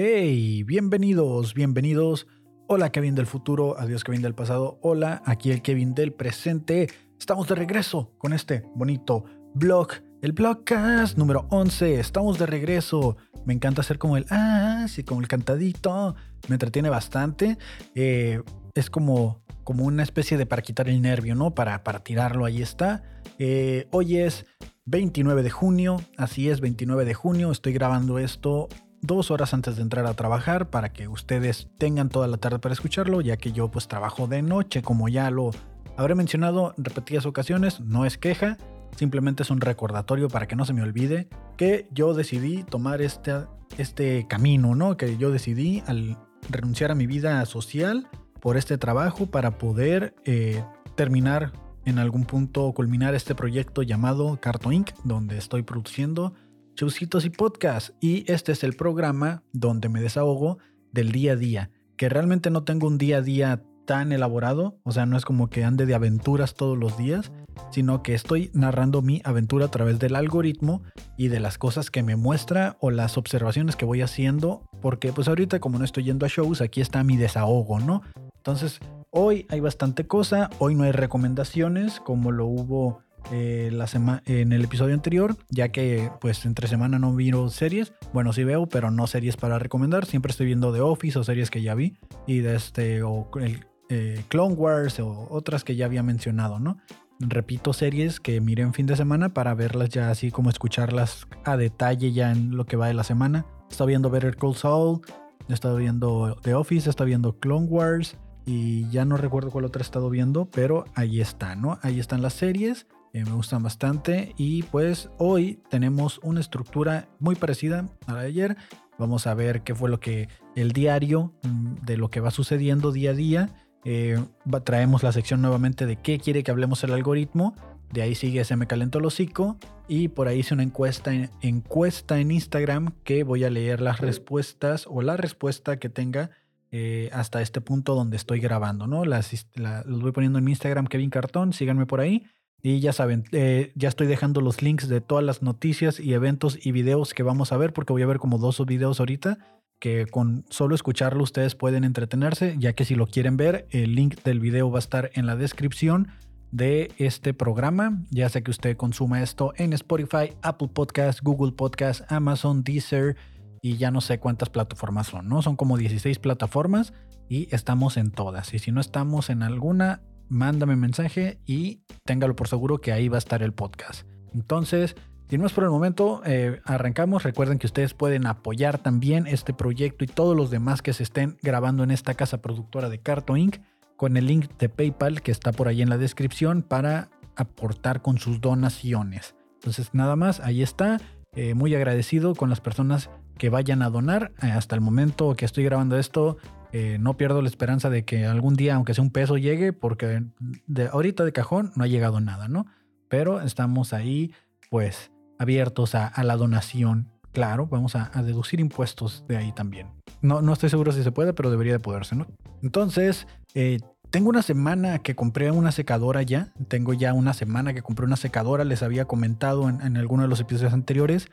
Hey, bienvenidos, bienvenidos. Hola Kevin del futuro, adiós Kevin del pasado. Hola, aquí el Kevin del presente. Estamos de regreso con este bonito blog, el blogcast número 11. Estamos de regreso. Me encanta hacer como el ah, sí, como el cantadito. Me entretiene bastante. Eh, es como, como una especie de para quitar el nervio, ¿no? Para, para tirarlo, ahí está. Eh, hoy es 29 de junio, así es, 29 de junio. Estoy grabando esto dos horas antes de entrar a trabajar para que ustedes tengan toda la tarde para escucharlo, ya que yo pues trabajo de noche, como ya lo habré mencionado en repetidas ocasiones, no es queja, simplemente es un recordatorio para que no se me olvide que yo decidí tomar este, este camino, ¿no? Que yo decidí al renunciar a mi vida social por este trabajo para poder eh, terminar en algún punto, culminar este proyecto llamado Carto Inc., donde estoy produciendo Chusitos y Podcast. Y este es el programa donde me desahogo del día a día. Que realmente no tengo un día a día tan elaborado. O sea, no es como que ande de aventuras todos los días. Sino que estoy narrando mi aventura a través del algoritmo y de las cosas que me muestra o las observaciones que voy haciendo. Porque pues ahorita como no estoy yendo a shows, aquí está mi desahogo, ¿no? Entonces, hoy hay bastante cosa. Hoy no hay recomendaciones como lo hubo eh, la en el episodio anterior, ya que pues entre semana no viro series. Bueno, sí veo, pero no series para recomendar. Siempre estoy viendo The Office o series que ya vi. Y de este, o el eh, Clone Wars o otras que ya había mencionado, ¿no? Repito series que miré en fin de semana para verlas ya así como escucharlas a detalle ya en lo que va de la semana. Estado viendo Better Call Saul, estado viendo The Office, estado viendo Clone Wars y ya no recuerdo cuál otra he estado viendo, pero ahí está, ¿no? Ahí están las series. Eh, me gustan bastante y pues hoy tenemos una estructura muy parecida a la de ayer. Vamos a ver qué fue lo que el diario mm, de lo que va sucediendo día a día. Eh, traemos la sección nuevamente de qué quiere que hablemos el algoritmo. De ahí sigue Se me calentó el hocico. Y por ahí hice una encuesta en, encuesta en Instagram que voy a leer las respuestas o la respuesta que tenga eh, hasta este punto donde estoy grabando. ¿no? Los voy poniendo en mi Instagram Kevin Cartón. Síganme por ahí. Y ya saben, eh, ya estoy dejando los links de todas las noticias y eventos y videos que vamos a ver, porque voy a ver como dos videos ahorita, que con solo escucharlo ustedes pueden entretenerse, ya que si lo quieren ver, el link del video va a estar en la descripción de este programa, ya sea que usted consuma esto en Spotify, Apple Podcast, Google Podcast, Amazon, Deezer y ya no sé cuántas plataformas son, ¿no? Son como 16 plataformas y estamos en todas. Y si no estamos en alguna, mándame mensaje y téngalo por seguro que ahí va a estar el podcast. Entonces, sin más por el momento, eh, arrancamos. Recuerden que ustedes pueden apoyar también este proyecto y todos los demás que se estén grabando en esta casa productora de Carto Inc. con el link de PayPal que está por ahí en la descripción para aportar con sus donaciones. Entonces, nada más, ahí está. Eh, muy agradecido con las personas que vayan a donar. Eh, hasta el momento que estoy grabando esto, eh, no pierdo la esperanza de que algún día, aunque sea un peso, llegue, porque de ahorita de cajón no ha llegado nada, ¿no? Pero estamos ahí, pues, abiertos a, la donación. Claro, vamos a, deducir impuestos de ahí también. No, no estoy seguro si se puede, pero debería de poderse, ¿no? Entonces, eh, tengo una semana que compré una secadora ya. Tengo ya una semana que compré una secadora. Les había comentado en, en alguno de los episodios anteriores.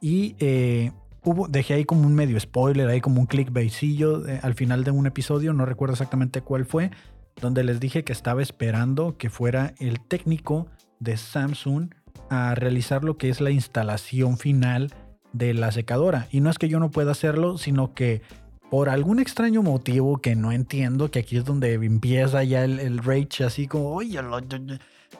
Y eh, dejé ahí como un medio spoiler, ahí como un clickbaitillo eh, al final de un episodio, no recuerdo exactamente cuál fue, donde les dije que estaba esperando que fuera el técnico de Samsung a realizar lo que es la instalación final de la secadora. Y no es que yo no pueda hacerlo, sino que por algún extraño motivo que no entiendo, que aquí es donde empieza ya el, rage, así como, oye,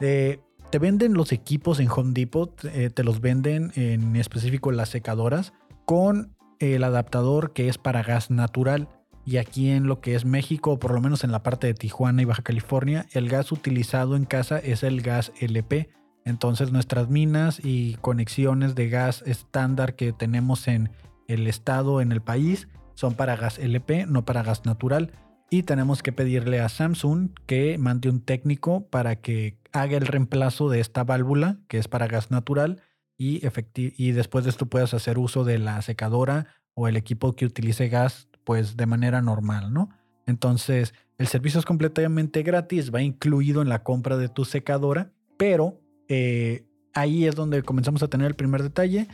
eh, te venden los equipos en Home Depot, eh, te los venden en específico las secadoras con el adaptador que es para gas natural. Y aquí en lo que es México, o por lo menos en la parte de Tijuana y Baja California, el gas utilizado en casa es el gas LP. Entonces nuestras minas y conexiones de gas estándar que tenemos en el estado, en el país, son para gas LP, no para gas natural. Y tenemos que pedirle a Samsung que mande un técnico para que haga el reemplazo de esta válvula, que es para gas natural, y, y después de esto puedas hacer uso de la secadora o el equipo que utilice gas pues de manera normal, ¿no? Entonces el servicio es completamente gratis, va incluido en la compra de tu secadora, pero eh, ahí es donde comenzamos a tener el primer detalle.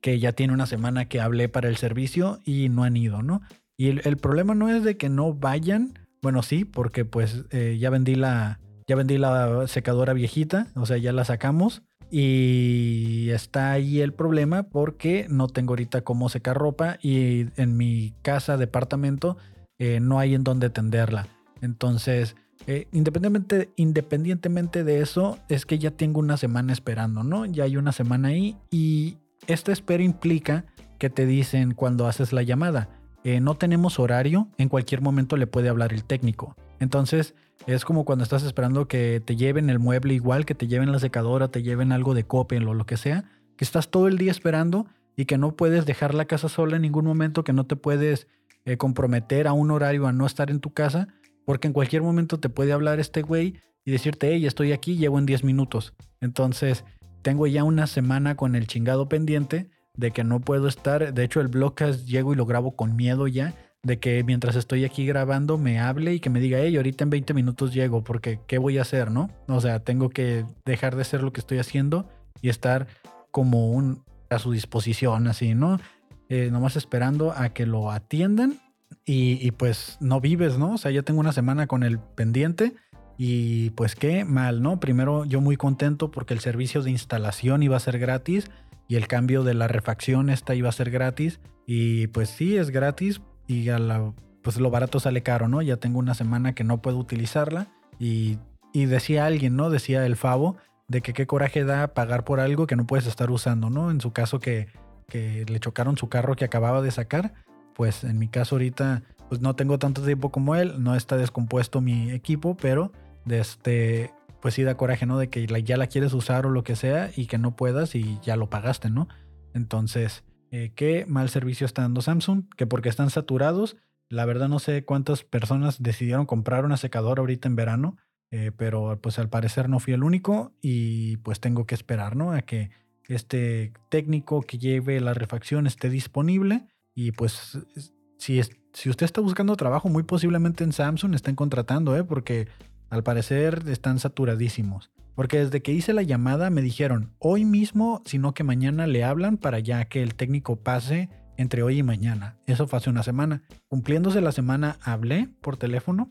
que ya tiene una semana que hablé para el servicio y no han ido, ¿no? Y el, problema no es de que no vayan, bueno, sí, porque pues eh, ya vendí la, ya vendí la secadora viejita, o sea, ya la sacamos. Y está ahí el problema porque no tengo ahorita cómo secar ropa y en mi casa, departamento, eh, no hay en dónde tenderla. Entonces, eh, independientemente, de eso, es que ya tengo una semana esperando, ¿no? Ya hay una semana ahí y esta espera implica que te dicen cuando haces la llamada, eh, no tenemos horario, en cualquier momento le puede hablar el técnico. Entonces, es como cuando estás esperando que te lleven el mueble igual, que te lleven la secadora, te lleven algo de Coppel o lo que sea, que estás todo el día esperando y que no puedes dejar la casa sola en ningún momento, que no te puedes eh, comprometer a un horario a no estar en tu casa, porque en cualquier momento te puede hablar este güey y decirte, hey, estoy aquí, llevo en 10 minutos. Entonces, tengo ya una semana con el chingado pendiente de que no puedo estar. De hecho, el blogcast llego y lo grabo con miedo ya de que mientras estoy aquí grabando me hable y que me diga, hey, ahorita en 20 minutos llego, porque ¿qué voy a hacer, no? O sea, tengo que dejar de hacer lo que estoy haciendo y estar como un a su disposición, así, ¿no? Eh, nomás esperando a que lo atiendan y, y, pues no vives, ¿no? O sea, ya tengo una semana con el pendiente y pues qué mal, ¿no? Primero yo muy contento porque el servicio de instalación iba a ser gratis y el cambio de la refacción esta iba a ser gratis y pues sí, es gratis, y a la, pues lo barato sale caro, ¿no? Ya tengo una semana que no puedo utilizarla y, y decía alguien, ¿no? Decía el Favo de que qué coraje da pagar por algo que no puedes estar usando, ¿no? En su caso que, que le chocaron su carro que acababa de sacar, pues en mi caso ahorita pues no tengo tanto tiempo como él, no está descompuesto mi equipo, pero de este, pues sí da coraje, ¿no? De que ya la quieres usar o lo que sea y que no puedas y ya lo pagaste, ¿no? Entonces, eh, qué mal servicio está dando Samsung, que porque están saturados, la verdad no sé cuántas personas decidieron comprar una secadora ahorita en verano, eh, pero pues al parecer no fui el único y pues tengo que esperar, ¿no? A que este técnico que lleve la refacción esté disponible y pues si, si usted está buscando trabajo, muy posiblemente en Samsung estén contratando, ¿eh? Porque al parecer están saturadísimos. Porque desde que hice la llamada me dijeron, hoy mismo, sino que mañana le hablan para ya que el técnico pase entre hoy y mañana. Eso fue hace una semana. Cumpliéndose la semana hablé por teléfono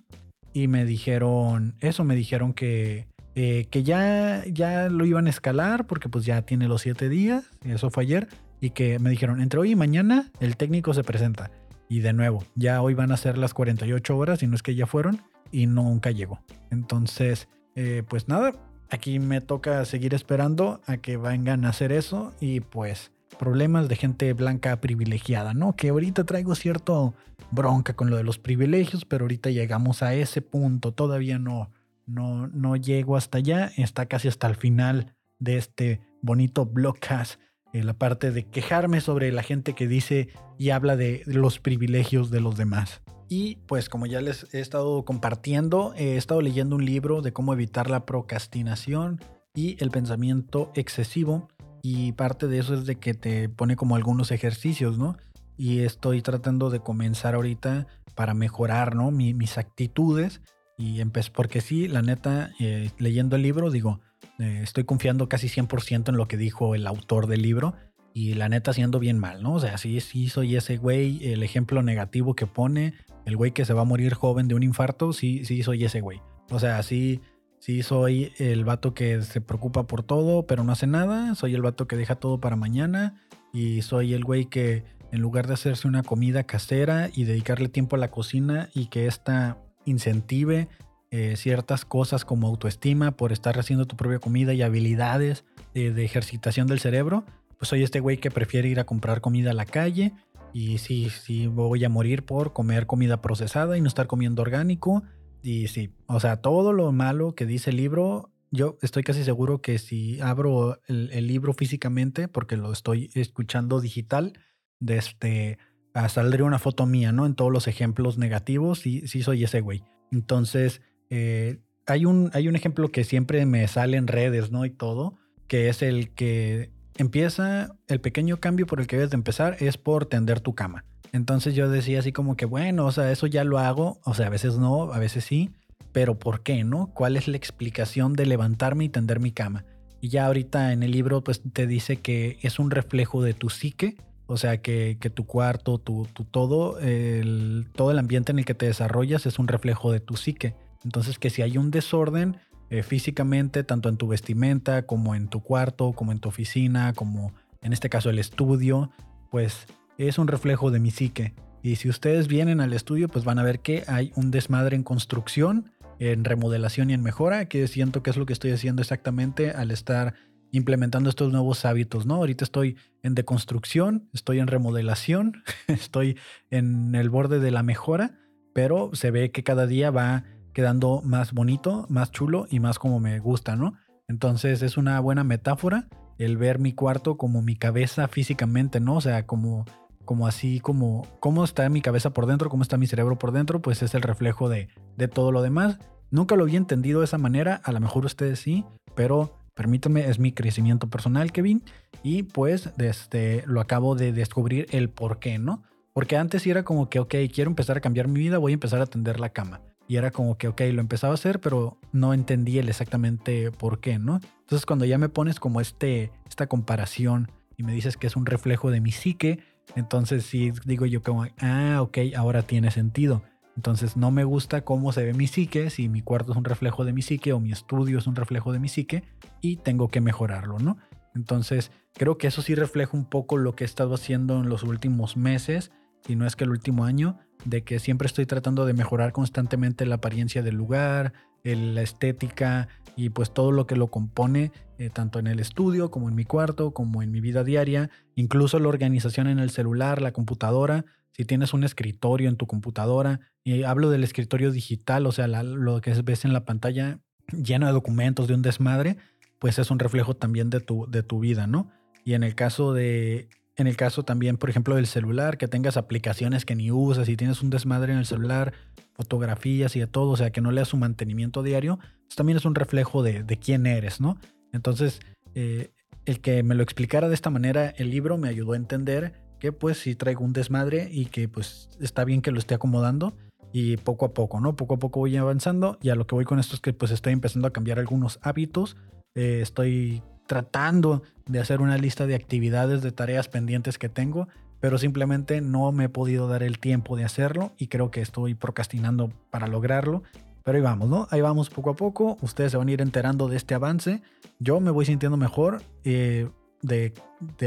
y me dijeron, eso me dijeron que, eh, que ya, ya lo iban a escalar porque pues ya tiene los siete días, eso fue ayer, y que me dijeron, entre hoy y mañana el técnico se presenta. Y de nuevo, ya hoy van a ser las 48 horas, y no es que ya fueron, y nunca llegó. Entonces, eh, pues nada, Aquí me toca seguir esperando a que vengan a hacer eso y pues problemas de gente blanca privilegiada, ¿no? Que ahorita traigo cierto bronca con lo de los privilegios, pero ahorita llegamos a ese punto, todavía no, no, no llego hasta allá, está casi hasta el final de este bonito blogcast, eh, la parte de quejarme sobre la gente que dice y habla de los privilegios de los demás. Y pues como ya les he estado compartiendo, he estado leyendo un libro de cómo evitar la procrastinación y el pensamiento excesivo. Y parte de eso es de que te pone como algunos ejercicios, ¿no? Y estoy tratando de comenzar ahorita para mejorar, ¿no? mis actitudes. Y empecé, porque sí, la neta, eh, leyendo el libro, digo, eh, estoy confiando casi 100% en lo que dijo el autor del libro y la neta haciendo bien mal, ¿no? O sea, sí, sí soy ese güey, el ejemplo negativo que pone, el güey que se va a morir joven de un infarto, sí, sí soy ese güey. O sea, sí, sí soy el vato que se preocupa por todo, pero no hace nada. Soy el vato que deja todo para mañana. Y soy el güey que en lugar de hacerse una comida casera y dedicarle tiempo a la cocina y que esta incentive eh, ciertas cosas como autoestima por estar haciendo tu propia comida y habilidades de ejercitación del cerebro, pues soy este güey que prefiere ir a comprar comida a la calle y sí, sí, voy a morir por comer comida procesada y no estar comiendo orgánico. Y sí, o sea, todo lo malo que dice el libro, yo estoy casi seguro que si abro el, libro físicamente, porque lo estoy escuchando digital, desde, este, ah, saldría una foto mía, ¿no? En todos los ejemplos negativos, y sí soy ese güey. Entonces, eh, hay, un, hay un ejemplo que siempre me sale en redes, ¿no? Y todo, que es el que empieza, el pequeño cambio por el que debes de empezar es por tender tu cama. Entonces yo decía así como que, bueno, o sea, eso ya lo hago, o sea, a veces no, a veces sí, pero ¿por qué, no? ¿Cuál es la explicación de levantarme y tender mi cama? Y ya ahorita en el libro pues te dice que es un reflejo de tu psique, o sea que, tu cuarto, tu, todo, el, todo el ambiente en el que te desarrollas es un reflejo de tu psique. Entonces que si hay un desorden eh, físicamente, tanto en tu vestimenta como en tu cuarto, como en tu oficina, como en este caso el estudio, pues es un reflejo de mi psique. Y si ustedes vienen al estudio, pues van a ver que hay un desmadre en construcción, en remodelación y en mejora, que siento que es lo que estoy haciendo exactamente al estar implementando estos nuevos hábitos, ¿no? Ahorita estoy en deconstrucción, estoy en remodelación, estoy en el borde de la mejora, pero se ve que cada día va quedando más bonito, más chulo y más como me gusta, ¿no? Entonces es una buena metáfora el ver mi cuarto como mi cabeza físicamente, ¿no? O sea, como, como así, como cómo está mi cabeza por dentro, cómo está mi cerebro por dentro, pues es el reflejo de, de todo lo demás. Nunca lo había entendido de esa manera, a lo mejor ustedes sí, pero permítame, es mi crecimiento personal, Kevin, y pues desde, lo acabo de descubrir el por qué, ¿no? Porque antes era como que, ok, quiero empezar a cambiar mi vida, voy a empezar a atender la cama. Y era como que, ok, lo empezaba a hacer, pero no entendí el exactamente por qué, ¿no? Entonces cuando ya me pones como este, esta comparación y me dices que es un reflejo de mi psique, entonces sí digo yo como, ah, ok, ahora tiene sentido. Entonces no me gusta cómo se ve mi psique, si mi cuarto es un reflejo de mi psique o mi estudio es un reflejo de mi psique y tengo que mejorarlo, ¿no? Entonces creo que eso sí refleja un poco lo que he estado haciendo en los últimos meses, si no es que el último año, de que siempre estoy tratando de mejorar constantemente la apariencia del lugar, la estética y pues todo lo que lo compone, eh, tanto en el estudio como en mi cuarto, como en mi vida diaria, incluso la organización en el celular, la computadora, si tienes un escritorio en tu computadora, y hablo del escritorio digital, o sea, lo que ves en la pantalla lleno de documentos, de un desmadre, pues es un reflejo también de tu, de tu vida, ¿no? Y en el caso de, en el caso también, por ejemplo, del celular, que tengas aplicaciones que ni usas y tienes un desmadre en el celular, fotografías y de todo, o sea, que no leas su mantenimiento diario, pues también es un reflejo de, quién eres, ¿no? Entonces, eh, el que me lo explicara de esta manera, el libro me ayudó a entender que pues sí traigo un desmadre y que pues está bien que lo esté acomodando y poco a poco, ¿no? Poco a poco voy avanzando y a lo que voy con esto es que pues estoy empezando a cambiar algunos hábitos, eh, estoy tratando de hacer una lista de actividades, de tareas pendientes que tengo, pero simplemente no me he podido dar el tiempo de hacerlo y creo que estoy procrastinando para lograrlo. Pero ahí vamos, ¿no? Ahí vamos poco a poco. Ustedes se van a ir enterando de este avance. Yo me voy sintiendo mejor eh, de,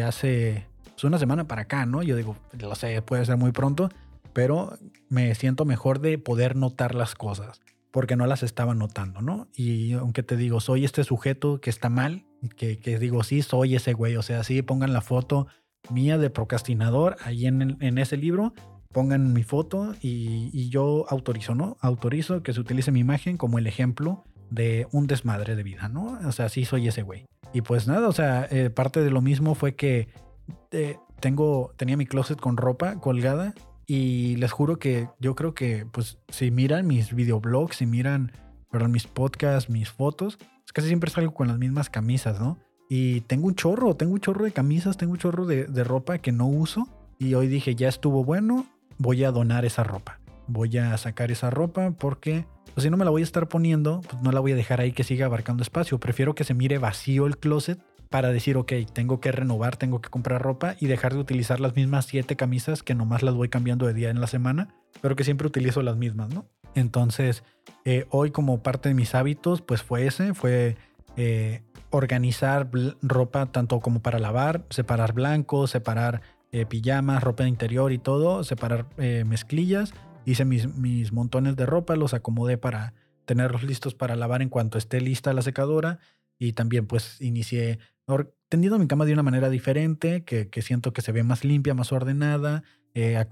hace pues, una semana para acá, ¿no? Yo digo, lo sé, puede ser muy pronto, pero me siento mejor de poder notar las cosas, porque no las estaba notando, ¿no? Y aunque te digo, soy este sujeto que está mal, que, digo, sí, soy ese güey, o sea, sí, pongan la foto mía de procrastinador ahí en, en ese libro, pongan mi foto y, y, yo autorizo, ¿no? Autorizo que se utilice mi imagen como el ejemplo de un desmadre de vida, ¿no? O sea, sí soy ese güey. Y pues nada, o sea, eh, parte de lo mismo fue que tengo, tenía mi closet con ropa colgada y les juro que yo creo que, pues, si miran mis videoblogs, si miran, perdón, mis podcasts, mis fotos, casi siempre salgo con las mismas camisas, ¿no? Y tengo un chorro, tengo un chorro de camisas, tengo un chorro de, de ropa que no uso. Y hoy dije, ya estuvo bueno, voy a donar esa ropa. Voy a sacar esa ropa porque pues, si no me la voy a estar poniendo, pues no la voy a dejar ahí que siga abarcando espacio. Prefiero que se mire vacío el closet para decir, ok, tengo que renovar, tengo que comprar ropa y dejar de utilizar las mismas siete camisas que nomás las voy cambiando de día en la semana, pero que siempre utilizo las mismas, ¿no? Entonces, eh, hoy como parte de mis hábitos, pues fue ese, fue eh, organizar ropa tanto como para lavar, separar blancos, separar eh, pijamas, ropa de interior y todo, separar mezclillas, hice mis, mis montones de ropa, los acomodé para tenerlos listos para lavar en cuanto esté lista la secadora y también pues inicié tendiendo mi cama de una manera diferente, que, siento que se ve más limpia, más ordenada, eh,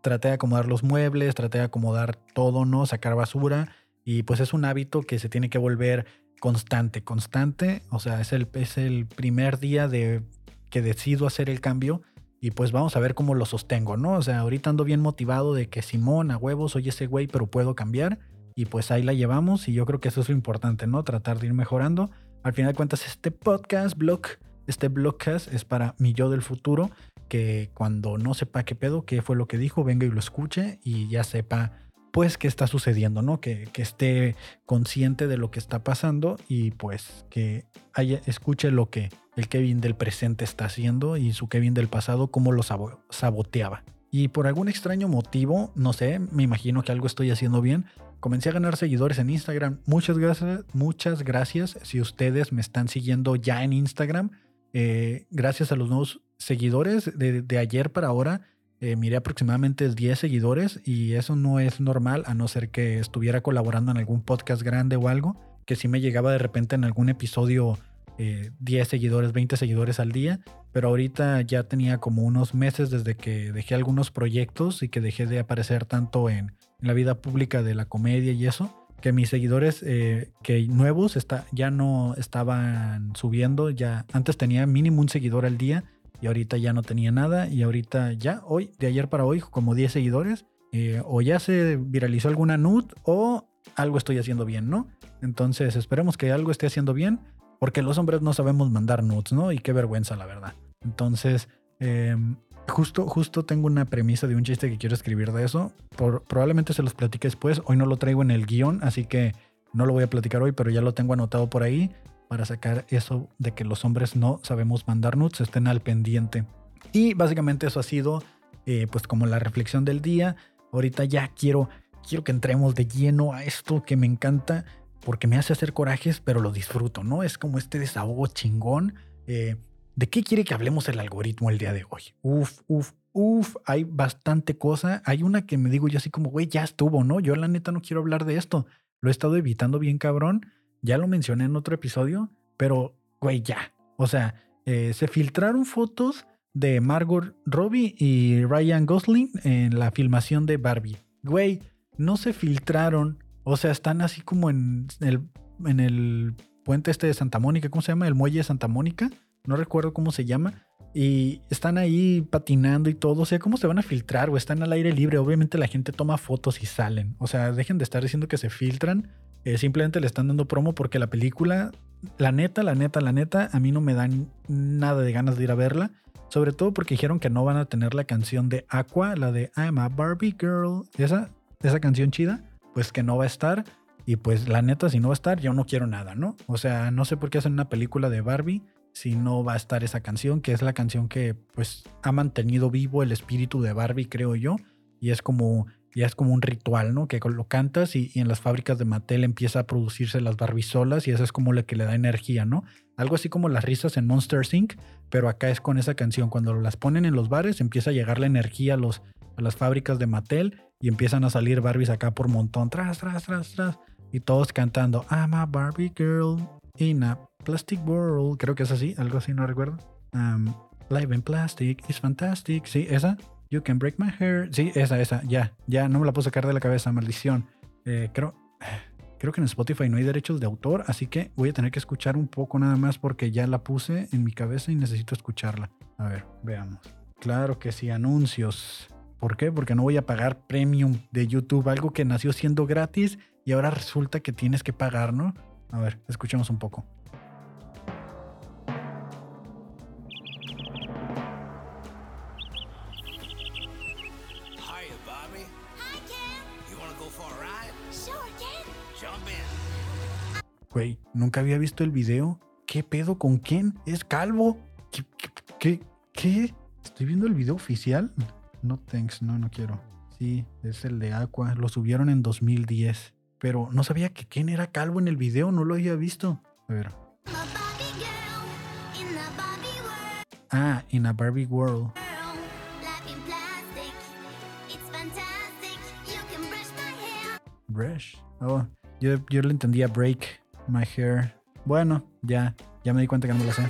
traté de acomodar los muebles, traté de acomodar todo, ¿no? Sacar basura. Y pues es un hábito que se tiene que volver constante, constante. O sea, es el, es el primer día de que decido hacer el cambio y pues vamos a ver cómo lo sostengo, ¿no? O sea, ahorita ando bien motivado de que Simón, a huevos, soy ese güey, pero puedo cambiar. Y pues ahí la llevamos y yo creo que eso es lo importante, ¿no? Tratar de ir mejorando. Al final de cuentas, este podcast, blog, este blogcast es para mi yo del futuro, que cuando no sepa qué pedo, qué fue lo que dijo, venga y lo escuche y ya sepa pues qué está sucediendo, ¿no? Que, que, esté consciente de lo que está pasando y pues que haya, escuche lo que el Kevin del presente está haciendo y su Kevin del pasado cómo lo saboteaba. Y por algún extraño motivo, no sé, me imagino que algo estoy haciendo bien, comencé a ganar seguidores en Instagram. Muchas gracias, muchas gracias si ustedes me están siguiendo ya en Instagram. Eh, gracias a los nuevos seguidores de, ayer para ahora eh, miré aproximadamente 10 seguidores y eso no es normal a no ser que estuviera colaborando en algún podcast grande o algo, que si me llegaba de repente en algún episodio 10 eh, seguidores, 20 seguidores al día, pero ahorita ya tenía como unos meses desde que dejé algunos proyectos y que dejé de aparecer tanto en, la vida pública de la comedia y eso, que mis seguidores eh, que nuevos está, ya no estaban subiendo, ya antes tenía mínimo un seguidor al día y ahorita ya no tenía nada y ahorita ya, hoy, de ayer para hoy, como 10 seguidores, eh, o ya se viralizó alguna nud o algo estoy haciendo bien, ¿no? Entonces esperemos que algo esté haciendo bien, porque los hombres no sabemos mandar nudes, ¿no? Y qué vergüenza, la verdad. Entonces, em, justo, justo tengo una premisa de un chiste que quiero escribir de eso. Probablemente se los platique después. Hoy no lo traigo en el guion, así que no lo voy a platicar hoy, pero ya lo tengo anotado por ahí para sacar eso de que los hombres no sabemos mandar nudes, estén al pendiente. Y básicamente eso ha sido eh, pues como la reflexión del día. Ahorita ya quiero, quiero que entremos de lleno a esto que me encanta porque me hace hacer corajes, pero lo disfruto, ¿no? Es como este desahogo chingón. Eh, ¿De qué quiere que hablemos el algoritmo el día de hoy? Uf, uf, uf, hay bastante cosa. Hay una que me digo yo así como, güey, ya estuvo, ¿no? Yo la neta no quiero hablar de esto. Lo he estado evitando bien cabrón ya lo mencioné en otro episodio, pero, güey, ya. O sea, eh, se filtraron fotos de Margot Robbie y Ryan Gosling en la filmación de Barbie. Güey, no se filtraron. O sea, están así como en el, en el puente este de Santa Mónica. ¿Cómo se llama? El muelle de Santa Mónica. No recuerdo cómo se llama. Y están ahí patinando y todo. O sea, ¿cómo se van a filtrar? O están al aire libre. Obviamente la gente toma fotos y salen. O sea, dejen de estar diciendo que se filtran eh, simplemente le están dando promo porque la película, la neta, la neta, la neta, a mí no me dan nada de ganas de ir a verla. Sobre todo porque dijeron que no van a tener la canción de Aqua, la de I'm a Barbie Girl. Esa, esa canción chida, pues que no va a estar. Y pues la neta, si no va a estar, yo no quiero nada, ¿no? O sea, no sé por qué hacen una película de Barbie si no va a estar esa canción, que es la canción que pues ha mantenido vivo el espíritu de Barbie, creo yo. Y es como ya es como un ritual, ¿no? Que lo cantas y, en las fábricas de Mattel empieza a producirse las barbisolas y eso es como lo que le da energía, ¿no? Algo así como las risas en Monster Inc., pero acá es con esa canción. Cuando las ponen en los bares empieza a llegar la energía a, a las fábricas de Mattel y empiezan a salir Barbies acá por montón, tras, tras, tras, tras. Y todos cantando, I'm a Barbie girl in a plastic world. Creo que es así, algo así, no recuerdo. Um, live in plastic is fantastic. Sí, esa. You Can Break My Hair. Sí, esa, esa. Ya, ya no me la puedo sacar de la cabeza, maldición. Eh, creo, creo que en Spotify no hay derechos de autor, así que voy a tener que escuchar un poco nada más porque ya la puse en mi cabeza y necesito escucharla. A ver, veamos. Claro que sí, anuncios. ¿Por qué? Porque no voy a pagar premium de YouTube, algo que nació siendo gratis y ahora resulta que tienes que pagar, ¿no? A ver, escuchemos un poco. Güey, nunca había visto el video. ¿Qué pedo con quién? ¿Es calvo? ¿Qué? ¿Qué? ¿Qué? Estoy viendo el video oficial. No thanks, no, no quiero. Sí, es el de Aqua. Lo subieron en 2010. Pero no sabía que quién era calvo en el video, no lo había visto. A ver. Ah, in a Barbie World. Brush. Oh, yo, yo le entendía break. My Hair. Bueno, ya, ya me di cuenta que no me lo sé.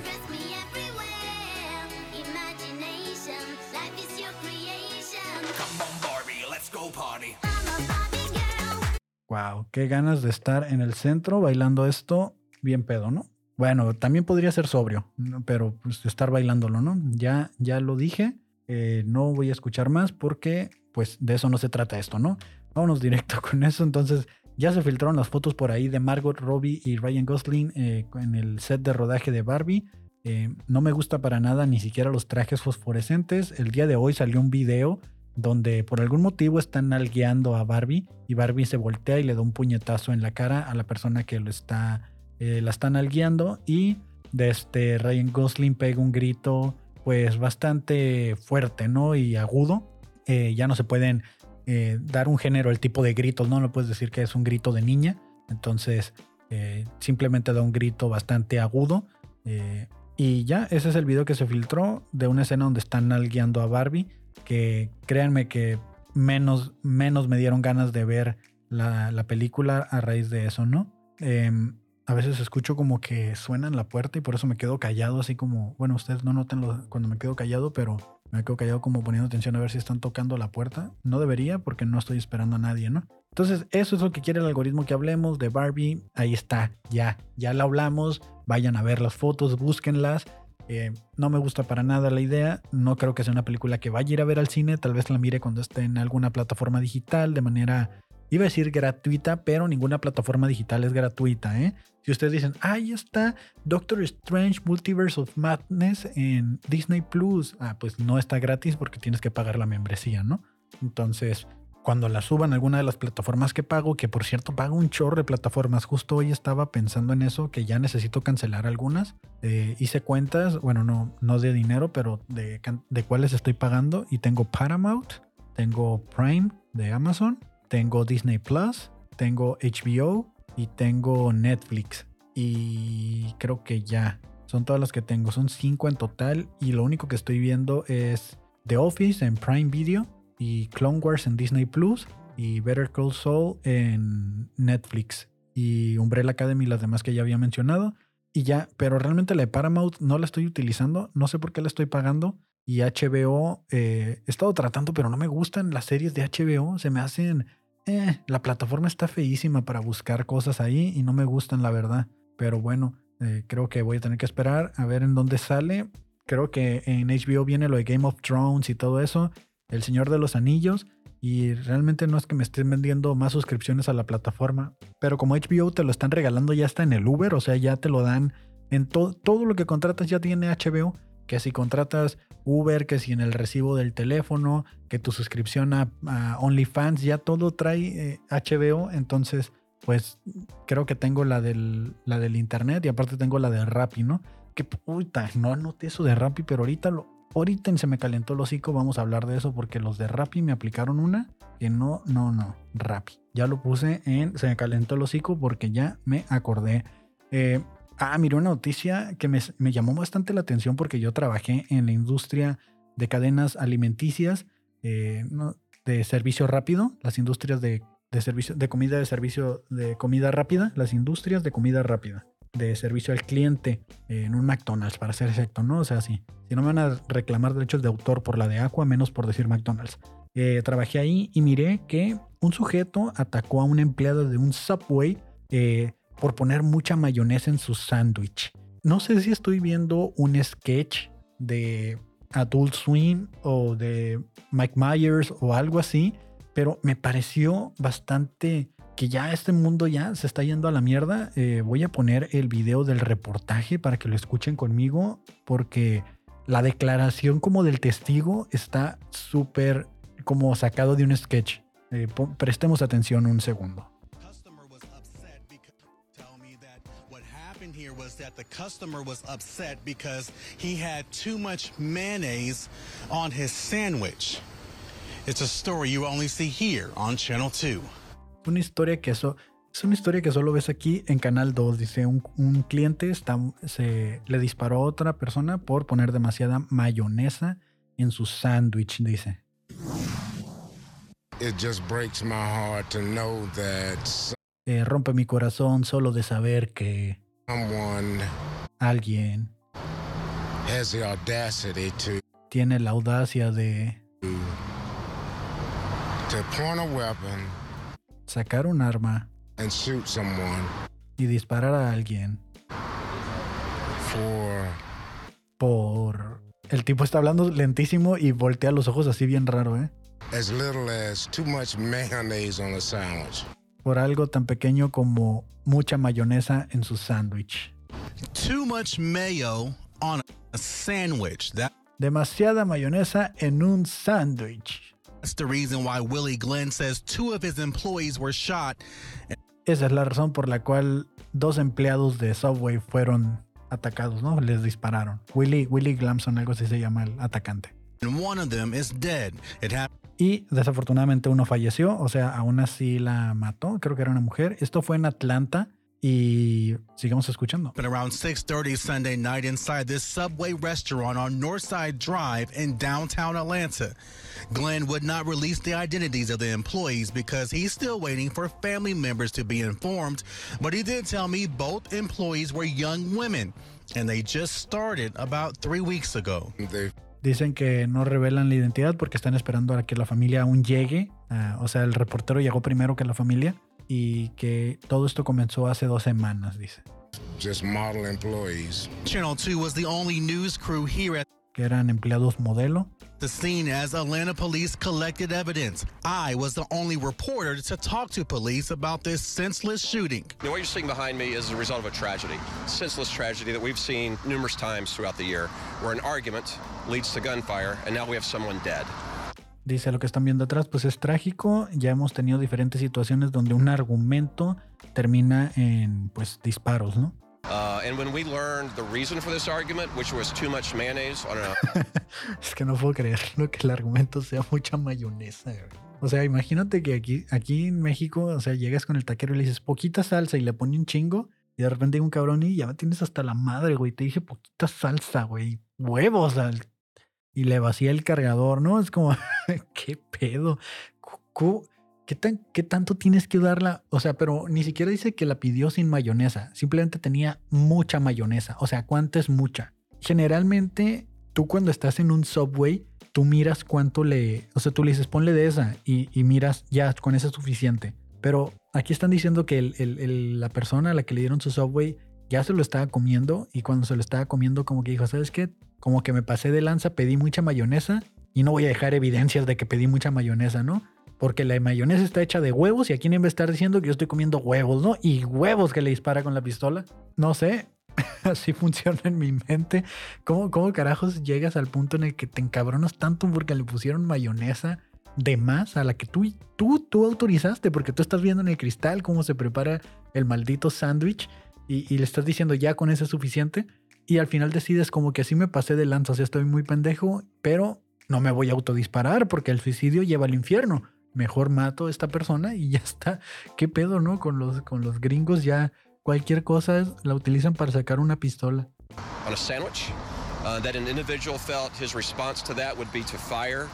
Wow, qué ganas de estar en el centro bailando esto bien pedo, ¿no? Bueno, también podría ser sobrio, pero pues estar bailándolo, ¿no? Ya, ya lo dije, eh, no voy a escuchar más porque pues de eso no se trata esto, ¿no? Vámonos directo con eso, entonces ya se filtraron las fotos por ahí de Margot Robbie y Ryan Gosling eh, en el set de rodaje de Barbie. Eh, no me gusta para nada ni siquiera los trajes fosforescentes. El día de hoy salió un video donde por algún motivo están nalgueando a Barbie y Barbie se voltea y le da un puñetazo en la cara a la persona que lo está, eh, la está nalgueando y de este Ryan Gosling pega un grito pues bastante fuerte, ¿no? Y agudo. Eh, ya no se pueden eh, dar un género, el tipo de gritos, ¿no? No puedes decir que es un grito de niña. Entonces, simplemente da un grito bastante agudo. y ya, ese es el video que se filtró de una escena donde están nalgueando a Barbie que créanme que menos, menos me dieron ganas de ver la, película a raíz de eso, ¿no? Em, a veces escucho como que suena en la puerta y por eso me quedo callado, así como, bueno, ustedes no noten cuando me quedo callado, pero me quedo callado como poniendo atención a ver si están tocando la puerta. No debería porque no estoy esperando a nadie, ¿no? Entonces, eso es lo que quiere el algoritmo que hablemos de Barbie. Ahí está, ya, ya la hablamos. Vayan a ver las fotos, búsquenlas. Eh, no me gusta para nada la idea. No creo que sea una película que vaya a ir a ver al cine. Tal vez la mire cuando esté en alguna plataforma digital de manera, iba a decir gratuita, pero ninguna plataforma digital es gratuita. ¿eh? Si ustedes dicen, ahí está Doctor Strange Multiverse of Madness en Disney Plus, ah, pues no está gratis porque tienes que pagar la membresía, ¿no? Entonces, cuando la suban a alguna de las plataformas que pago, que por cierto pago un chorro de plataformas, justo hoy estaba pensando en eso, que ya necesito cancelar algunas. Eh, hice cuentas, bueno, no, no de dinero, pero de, de cuáles estoy pagando y tengo Paramount, tengo Prime de Amazon, tengo Disney Plus, tengo HBO y tengo Netflix. Y creo que ya, son todas las que tengo, son cinco en total y lo único que estoy viendo es The Office en Prime Video y Clone Wars en Disney Plus y Better Call Saul en Netflix y Umbrella Academy y las demás que ya había mencionado y ya, pero realmente la de Paramount no la estoy utilizando, no sé por qué la estoy pagando y HBO eh, he estado tratando pero no me gustan las series de HBO, se me hacen, eh, la plataforma está feísima para buscar cosas ahí y no me gustan la verdad, pero bueno, eh, creo que voy a tener que esperar a ver en dónde sale. Creo que en HBO viene lo de Game of Thrones y todo eso. El Señor de los Anillos. Y realmente no es que me estén vendiendo más suscripciones a la plataforma. Pero como HBO te lo están regalando ya está en el Uber. O sea, ya te lo dan en todo lo que contratas ya tiene HBO. Que si contratas Uber, que si en el recibo del teléfono, que tu suscripción a, OnlyFans, ya todo trae HBO. Eh, Entonces, pues creo que tengo la del, la del internet y aparte tengo la de Rappi, ¿no? Que puta, no anoté eso de Rappi, pero ahorita lo, Ahorita Se me calentó el hocico vamos a hablar de eso porque los de Rappi me aplicaron una que no, no, no, Rappi. Ya lo puse en Se me calentó el hocico porque ya me acordé. Eh, ah, miré una noticia que me, llamó bastante la atención porque yo trabajé en la industria de cadenas alimenticias eh, de servicio rápido, las industrias de, de, servicio, de comida de servicio de comida rápida, las industrias de comida rápida de servicio al cliente en un McDonald's, para ser exacto, ¿no? O sea, sí. Si no me van a reclamar derechos de autor por la de Aqua, menos por decir McDonald's. Eh, trabajé ahí y miré que un sujeto atacó a una empleada de un Subway eh, por poner mucha mayonesa en su sándwich. No sé si estoy viendo un sketch de Adult Swim o de Mike Myers o algo así, pero me pareció bastante que ya este mundo ya se está yendo a la mierda. Eh, voy a poner el video del reportaje para que lo escuchen conmigo, porque la declaración como del testigo está súper como sacado de un sketch. Eh, prestemos atención un segundo. that the customer was upset because he had too much mayonnaise on his sandwich. It's a story you only see here on Channel 2 una historia que eso es una historia que solo ves aquí en Canal 2. Dice, un, un cliente está, se, le disparó a otra persona por poner demasiada mayonesa en su sándwich, dice. It just breaks my heart to know that eh, rompe mi corazón solo de saber que alguien has the audacity to, tiene la audacia de to point a weapon sacar un arma y disparar a alguien por... El tipo está hablando lentísimo y voltea los ojos así bien raro, ¿eh? Por algo tan pequeño como mucha mayonesa en su sándwich. Too much mayo on a sandwich. Demasiada mayonesa en un sándwich. That's the reason why Willie Glenn says two of his employees were shot. Esa es la razón por la cual dos empleados de Subway fueron atacados, ¿no? Les dispararon. Willie, Willie Glamson, algo así se llama el atacante. And one of them is dead. It happened Y desafortunadamente uno falleció, o sea, aún así la mató, creo que era una mujer. Esto fue en Atlanta y sigamos escuchando. around 6:30 Sunday night inside this Subway restaurant on Northside Drive in downtown Atlanta. Glenn would not release the identities of the employees because he's still waiting for family members to be informed, but he did tell me both employees were young women and they just started about 3 weeks ago. They Dicen que no revelan la identidad porque están esperando a que la familia aún llegue. Ah, o sea, el reportero llegó primero que la familia y que todo esto comenzó hace dos semanas, dice. just model employees. Channel 2 was the only news crew here at Que eran empleados modelo. the scene as Atlanta police collected evidence. I was the only reporter to talk to police about this senseless shooting. Now, what you're seeing behind me is the result of a tragedy, senseless tragedy that we've seen numerous times throughout the year, where an argument leads to gunfire, and now we have someone dead. Dice lo que están viendo atrás, pues es trágico. Ya hemos tenido diferentes situaciones donde un argumento termina en pues disparos, ¿no? Uh, and when we learned the reason for this argument, which was too much mayonnaise on a Es que no puedo creerlo que el argumento sea mucha mayonesa. O sea, imagínate que aquí, aquí en México, o sea, llegas con el taquero y le dices poquita salsa y le pone un chingo y de repente hay un cabrón y ya me tienes hasta la madre, güey. Te dije poquita salsa, güey. Huevos. al- Y le vacía el cargador, ¿no? Es como, ¿qué pedo? ¿Qué, tan, ¿Qué tanto tienes que darla? O sea, pero ni siquiera dice que la pidió sin mayonesa. Simplemente tenía mucha mayonesa. O sea, ¿cuánto es mucha? Generalmente, tú cuando estás en un subway, tú miras cuánto le... O sea, tú le dices, ponle de esa y, miras, ya, con esa es suficiente. Pero aquí están diciendo que la persona a la que le dieron su subway ya se lo estaba comiendo y cuando se lo estaba comiendo como que dijo, ¿sabes qué? Como que me pasé de lanza, pedí mucha mayonesa y no voy a dejar evidencias de que pedí mucha mayonesa, ¿no? Porque la mayonesa está hecha de huevos y aquí vez de estar diciendo que yo estoy comiendo huevos, ¿no? Y huevos que le dispara con la pistola. No sé, así funciona en mi mente. ¿Cómo, ¿Cómo carajos llegas al punto en el que te encabronas tanto porque le pusieron mayonesa de más a la que tú, tú, tú autorizaste? Porque tú estás viendo en el cristal cómo se prepara el maldito sándwich y, y le estás diciendo ya con eso es suficiente. Y al final decides como que así me pasé de lanza, o sea, estoy muy pendejo, pero no me voy a autodisparar porque el suicidio lleva al infierno. Mejor mato a esta persona y ya está. ¿Qué pedo, no? Con los, con los gringos ya cualquier cosa la utilizan para sacar una pistola. on a sandwich. Uh, that an individual felt his response to that would be to fire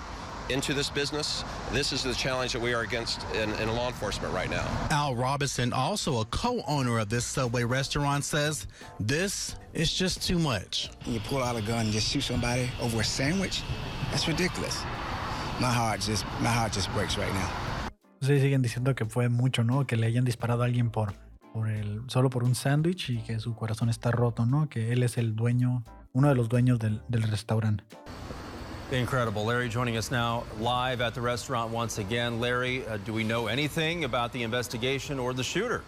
into this business. This is the challenge that we are against in, in law enforcement right now. Al Robinson, also a co owner of this Subway restaurant, says this is just too much. and you pull out a gun and just shoot somebody over a sandwich, that's ridiculous. My heart just my heart just breaks right now. Sí, siguen diciendo que fue mucho, ¿no? Que le hayan disparado a alguien por, por el, solo por un sándwich y que su corazón está roto, ¿no? Que él es el dueño, uno de los dueños del, del restaurante. Incredible. Larry joining us now live at the restaurant once again. Larry, uh, do we know anything about the investigation or the shooter?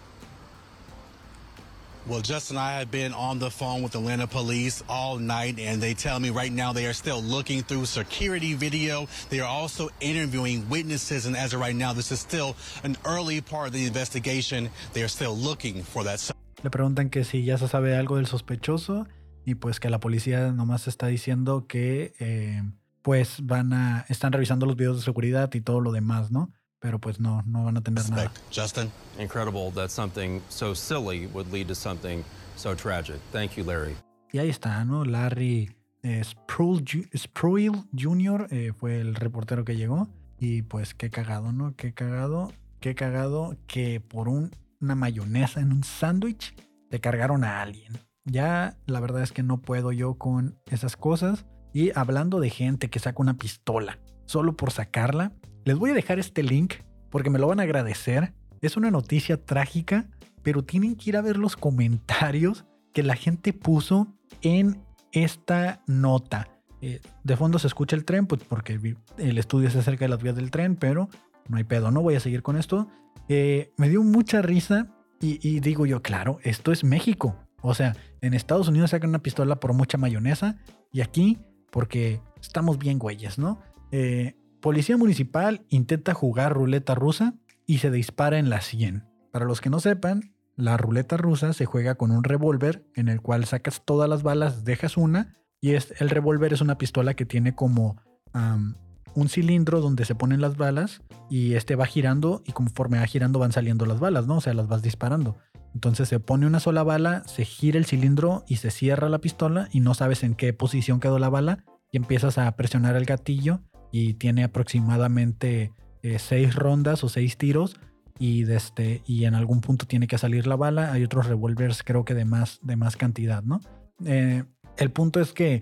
Well, Justin and I have been on the phone with the Atlanta police all night, and they tell me right now they are still looking through security video. They are also interviewing witnesses, and as of right now, this is still an early part of the investigation. They are still looking for that. Le preguntan que si ya se sabe algo del sospechoso y pues que la policía nomás está diciendo que eh, pues van a, están revisando los videos de seguridad y todo lo demás, ¿no? Pero pues no, no van a tener nada. Justin? Incredible that something so silly would lead to something so tragic. Thank you, Larry. Y ahí está, ¿no? Larry eh, Sproul, Jr. eh, fue el reportero que llegó. Y pues qué cagado, ¿no? Qué cagado, qué cagado que por un- una mayonesa en un sándwich le cargaron a alguien. Ya la verdad es que no puedo yo con esas cosas. Y hablando de gente que saca una pistola solo por sacarla, les voy a dejar este link porque me lo van a agradecer. Es una noticia trágica, pero tienen que ir a ver los comentarios que la gente puso en esta nota. Eh, de fondo se escucha el tren, pues porque el estudio es acerca de las vías del tren, pero no hay pedo, no voy a seguir con esto. Eh, me dio mucha risa y digo yo, claro, esto es México. O sea, en Estados Unidos sacan una pistola por mucha mayonesa y aquí porque estamos bien güeyes, ¿no? Eh, policía municipal intenta jugar ruleta rusa y se dispara en la 100. Para los que no sepan, la ruleta rusa se juega con un revólver en el cual sacas todas las balas, dejas una y es, el revólver es una pistola que tiene como un cilindro donde se ponen las balas y este va girando y conforme va girando van saliendo las balas, ¿no? O sea, las vas disparando. Entonces se pone una sola bala, se gira el cilindro y se cierra la pistola y no sabes en qué posición quedó la bala y empiezas a presionar el gatillo y tiene aproximadamente eh, seis rondas o seis tiros y, este, y en algún punto tiene que salir la bala. Hay otros revólveres creo que de más, de más cantidad, ¿no? Eh, el punto es que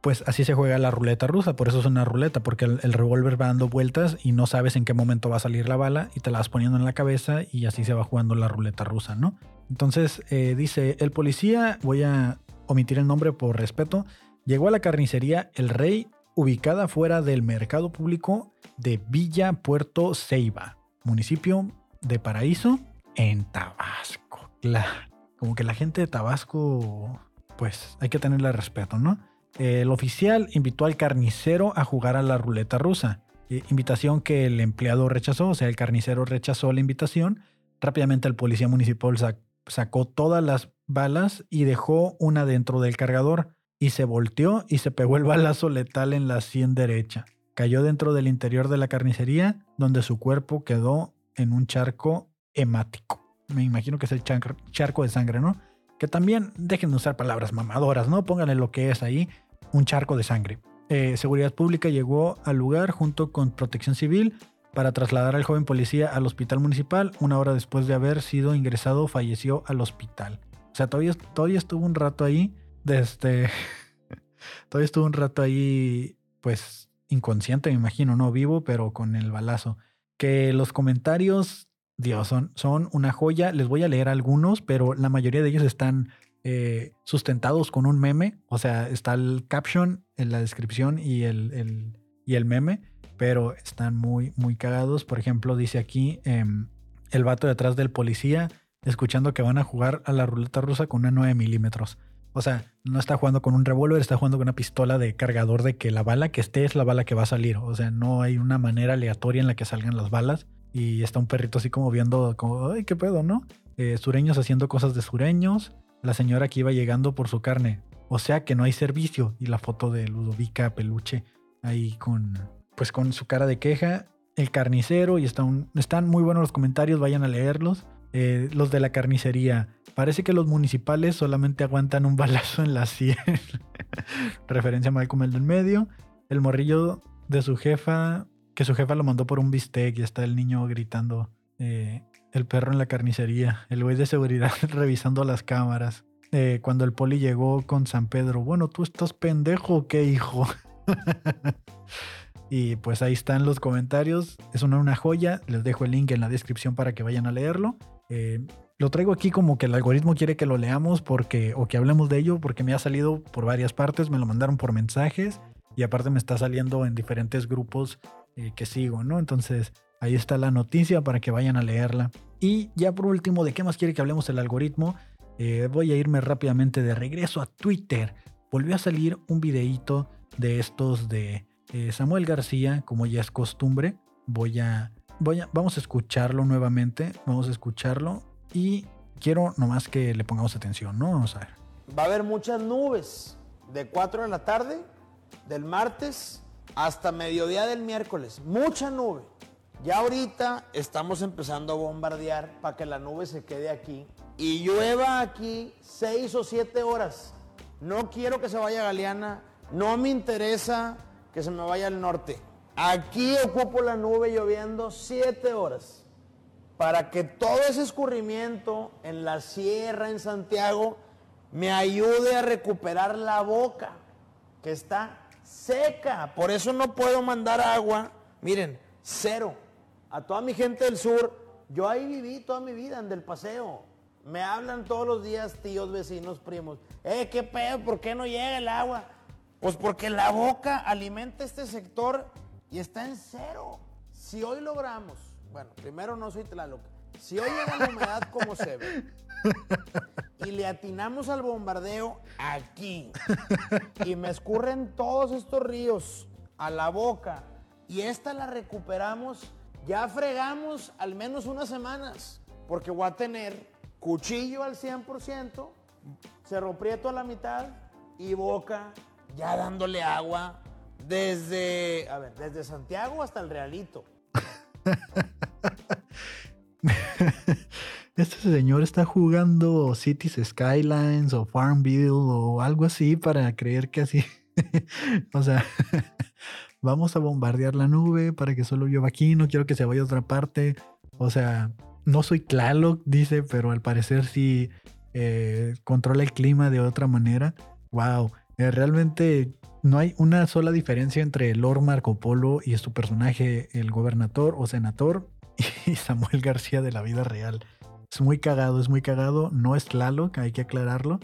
pues así se juega la ruleta rusa, por eso es una ruleta, porque el, revólver va dando vueltas y no sabes en qué momento va a salir la bala y te la vas poniendo en la cabeza y así se va jugando la ruleta rusa, ¿no? Entonces eh, dice, el policía, voy a omitir el nombre por respeto, llegó a la carnicería El Rey, ubicada fuera del mercado público de Villa Puerto Ceiba, municipio de Paraíso, en Tabasco. Claro, como que la gente de Tabasco, pues hay que tenerle respeto, ¿no? El oficial invitó al carnicero a jugar a la ruleta rusa. Eh, invitación que el empleado rechazó, o sea, el carnicero rechazó la invitación. Rápidamente el policía municipal sac- sacó todas las balas y dejó una dentro del cargador y se volteó y se pegó el balazo letal en la sien derecha. Cayó dentro del interior de la carnicería, donde su cuerpo quedó en un charco hemático. Me imagino que es el char- charco de sangre, ¿no? Que también dejen de usar palabras mamadoras, ¿no? Pónganle lo que es ahí, un charco de sangre. Eh, Seguridad Pública llegó al lugar junto con Protección Civil para trasladar al joven policía al hospital municipal. Una hora después de haber sido ingresado, falleció al hospital. O sea, todavía, todavía estuvo un rato ahí, desde... todavía estuvo un rato ahí, pues, inconsciente, me imagino, no vivo, pero con el balazo. Que los comentarios, Dios, son, son una joya. Les voy a leer algunos, pero la mayoría de ellos están eh, sustentados con un meme. O sea, está el caption en la descripción y el, y el meme, pero están muy, muy cagados. Por ejemplo, dice aquí em, el vato detrás del policía escuchando que van a jugar a la ruleta rusa con una 9 milímetros. O sea, no está jugando con un revólver, está jugando con una pistola de cargador de que la bala que esté es la bala que va a salir. O sea, no hay una manera aleatoria en la que salgan las balas. Y está un perrito así como viendo, como, ay, qué pedo, ¿no? Eh, sureños haciendo cosas de sureños. La señora que iba llegando por su carne. O sea que no hay servicio. Y la foto de Ludovica Peluche ahí con, pues con su cara de queja. El carnicero y está un- están muy buenos los comentarios, vayan a leerlos. Eh, los de la carnicería. Parece que los municipales solamente aguantan un balazo en la sien. Referencia a Malcolm el del medio. El morrillo de su jefa, que su jefa lo mandó por un bistec y está el niño gritando. eh, el perro en la carnicería. El güey de seguridad revisando las cámaras. Eh, cuando el poli llegó con San Pedro. Bueno, tú estás pendejo, ¿qué hijo? y pues ahí están los comentarios. Es una, una joya. Les dejo el link en la descripción para que vayan a leerlo. Eh, lo traigo aquí como que el algoritmo quiere que lo leamos porque o que hablemos de ello porque me ha salido por varias partes, me lo mandaron por mensajes y aparte me está saliendo en diferentes grupos eh, que sigo, ¿no? Entonces ahí está la noticia para que vayan a leerla. Y ya por último, ¿de qué más quiere que hablemos el algoritmo? Eh, voy a irme rápidamente de regreso a Twitter. Volvió a salir un videíto de estos de eh, Samuel García, como ya es costumbre. Voy a, voy a, vamos a escucharlo nuevamente. Vamos a escucharlo y quiero nomás que le pongamos atención, ¿no? Vamos a ver. Va a haber muchas nubes de 4 de la tarde del martes hasta mediodía del miércoles. Mucha nube. Ya ahorita estamos empezando a bombardear para que la nube se quede aquí y llueva aquí 6 o 7 horas. No quiero que se vaya Galeana, no me interesa que se me vaya al norte. Aquí ocupo la nube lloviendo 7 horas para que todo ese escurrimiento en la sierra, en Santiago, me ayude a recuperar la boca, que está seca. Por eso no puedo mandar agua. Miren, cero. A toda mi gente del sur, yo ahí viví toda mi vida en Del Paseo. Me hablan todos los días tíos, vecinos, primos. Eh, ¿qué pedo? ¿Por qué no llega el agua? Pues porque la boca alimenta este sector y está en cero. Si hoy logramos, bueno, primero no soy Tlaloc, si hoy llega la humedad como se ve y le atinamos al bombardeo aquí y me escurren todos estos ríos a la boca y esta la recuperamos, ya fregamos al menos unas semanas, porque voy a tener cuchillo al 100%, cerro prieto a la mitad y boca ya dándole agua desde, a ver, desde Santiago hasta el Realito. Este señor está jugando Cities Skylines o Farmville o algo así para creer que así. o sea, vamos a bombardear la nube para que solo llueva aquí, no quiero que se vaya a otra parte. O sea, no soy Tlaloc, dice, pero al parecer sí eh, controla el clima de otra manera. Wow, eh, realmente no hay una sola diferencia entre Lord Marco Polo y su personaje, el gobernador o senador, y Samuel García de la vida real. Es muy cagado, es muy cagado. No es Tlaloc, hay que aclararlo.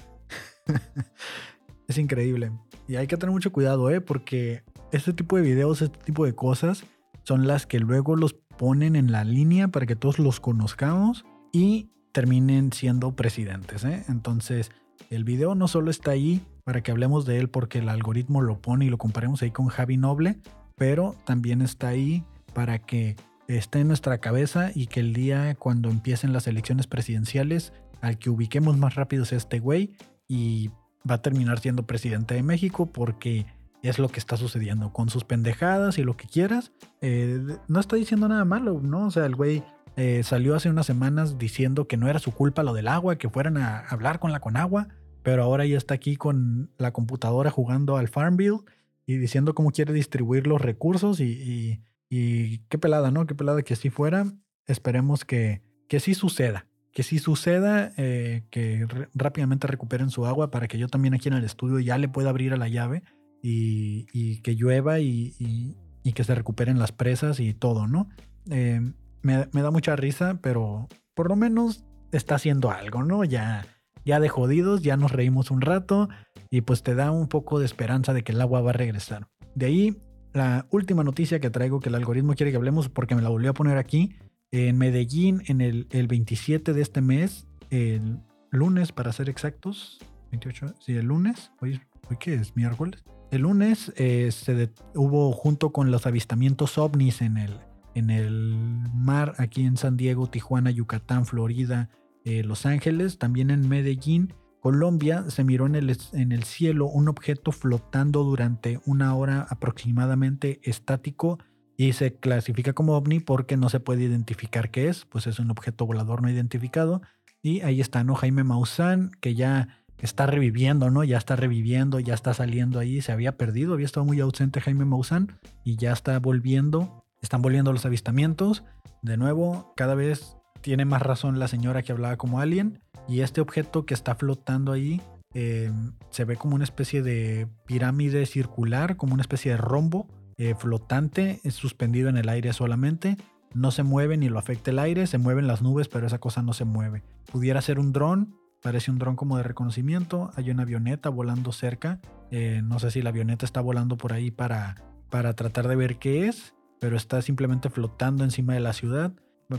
es increíble. Y hay que tener mucho cuidado, ¿eh? Porque este tipo de videos, este tipo de cosas, son las que luego los ponen en la línea para que todos los conozcamos y terminen siendo presidentes, ¿eh? Entonces, el video no solo está ahí para que hablemos de él porque el algoritmo lo pone y lo comparemos ahí con Javi Noble, pero también está ahí para que esté en nuestra cabeza y que el día cuando empiecen las elecciones presidenciales, al que ubiquemos más rápido es este güey y va a terminar siendo presidente de México porque es lo que está sucediendo con sus pendejadas y lo que quieras. Eh, no está diciendo nada malo, ¿no? O sea, el güey eh, salió hace unas semanas diciendo que no era su culpa lo del agua, que fueran a hablar con la Conagua, pero ahora ya está aquí con la computadora jugando al Farmville y diciendo cómo quiere distribuir los recursos y y qué pelada, ¿no? Qué pelada que así fuera. Esperemos que, que sí suceda. Que sí suceda, eh, que rápidamente recuperen su agua para que yo también aquí en el estudio ya le pueda abrir a la llave y, que llueva y, que se recuperen las presas y todo, ¿no? Eh, me, da mucha risa, pero por lo menos está haciendo algo, ¿no? Ya, ya de jodidos, ya nos reímos un rato y pues te da un poco de esperanza de que el agua va a regresar. De ahí la última noticia que traigo que el algoritmo quiere que hablemos porque me la volvió a poner aquí. En Medellín, en el, 27 de este mes, el lunes para ser exactos, 28, sí, el lunes, hoy, hoy qué es, miércoles. El lunes se hubo junto con los avistamientos ovnis en el, en el mar aquí en San Diego, Tijuana, Yucatán, Florida, eh, Los Ángeles, también en Medellín Colombia se miró en el, en el cielo un objeto flotando durante una hora aproximadamente estático y se clasifica como ovni porque no se puede identificar qué es, pues es un objeto volador no identificado. Y ahí está, ¿no? Jaime Maussan, que ya está reviviendo, ¿no? Ya está reviviendo, ya está saliendo ahí, se había perdido, había estado muy ausente Jaime Maussan y ya está volviendo, están volviendo los avistamientos. De nuevo, cada vez tiene más razón la señora que hablaba como alien y este objeto que está flotando ahí em, se ve como una especie de pirámide circular, como una especie de rombo eh, flotante, suspendido en el aire solamente. No se mueve ni lo afecta el aire, se mueven las nubes, pero esa cosa no se mueve. Pudiera ser un dron, parece un dron como de reconocimiento. Hay una avioneta volando cerca. Eh, no sé si la avioneta está volando por ahí para, para tratar de ver qué es, pero está simplemente flotando encima de la ciudad.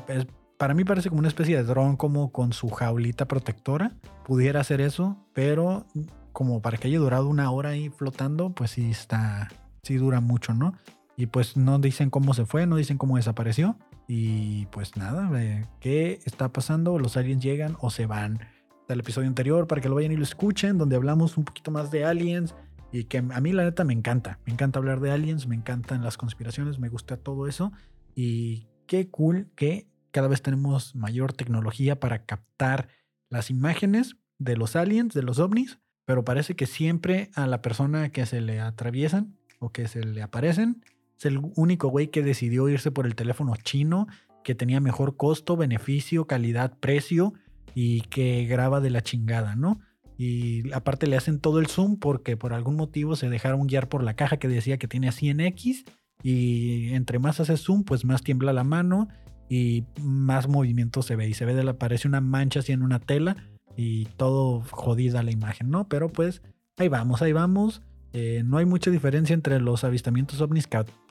Es para mí parece como una especie de dron como con su jaulita protectora. Pudiera hacer eso, pero como para que haya durado una hora ahí flotando, pues sí está, sí dura mucho, ¿no? Y pues no dicen cómo se fue, no dicen cómo desapareció. Y pues nada, eh, ¿qué está pasando? Los aliens llegan o se van. Del episodio anterior para que lo vayan y lo escuchen, donde hablamos un poquito más de aliens. Y que a mí la neta me encanta. Me encanta hablar de aliens, me encantan las conspiraciones, me gusta todo eso. Y qué cool que cada vez tenemos mayor tecnología para captar las imágenes de los aliens, de los ovnis, pero parece que siempre a la persona que se le atraviesan o que se le aparecen es el único güey que decidió irse por el teléfono chino, que tenía mejor costo, beneficio, calidad, precio y que graba de la chingada, ¿no? Y aparte le hacen todo el zoom porque por algún motivo se dejaron guiar por la caja que decía que tiene 100x y entre más hace zoom, pues más tiembla la mano y más movimiento se ve y se ve de la parece una mancha así en una tela y todo jodida la imagen, ¿no? Pero pues ahí vamos, ahí vamos. Eh, no hay mucha diferencia entre los avistamientos ovnis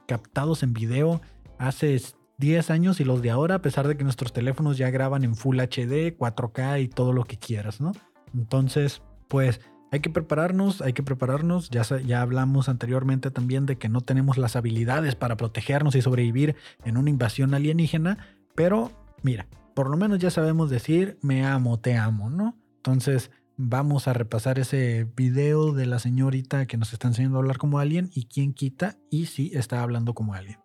captados en video hace 10 años y los de ahora, a pesar de que nuestros teléfonos ya graban en Full HD, 4K y todo lo que quieras, ¿no? Entonces, pues hay que prepararnos, hay que prepararnos. Ya, ya hablamos anteriormente también de que no tenemos las habilidades para protegernos y sobrevivir en una invasión alienígena, pero mira, por lo menos ya sabemos decir me amo, te amo, ¿no? Entonces vamos a repasar ese video de la señorita que nos está enseñando a hablar como alien y quién quita y si está hablando como alien.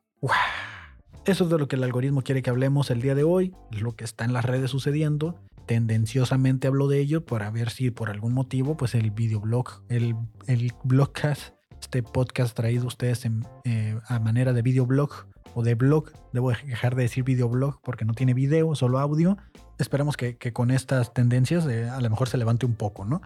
Eso es de lo que el algoritmo quiere que hablemos el día de hoy, lo que está en las redes sucediendo. Tendenciosamente hablo de ello para ver si por algún motivo, pues el videoblog, el, el blogcast, este podcast traído a ustedes eh, a manera de videoblog o de blog, debo dejar de decir videoblog porque no tiene video, solo audio. Esperemos que, con estas tendencias eh, a lo mejor se levante un poco, ¿no?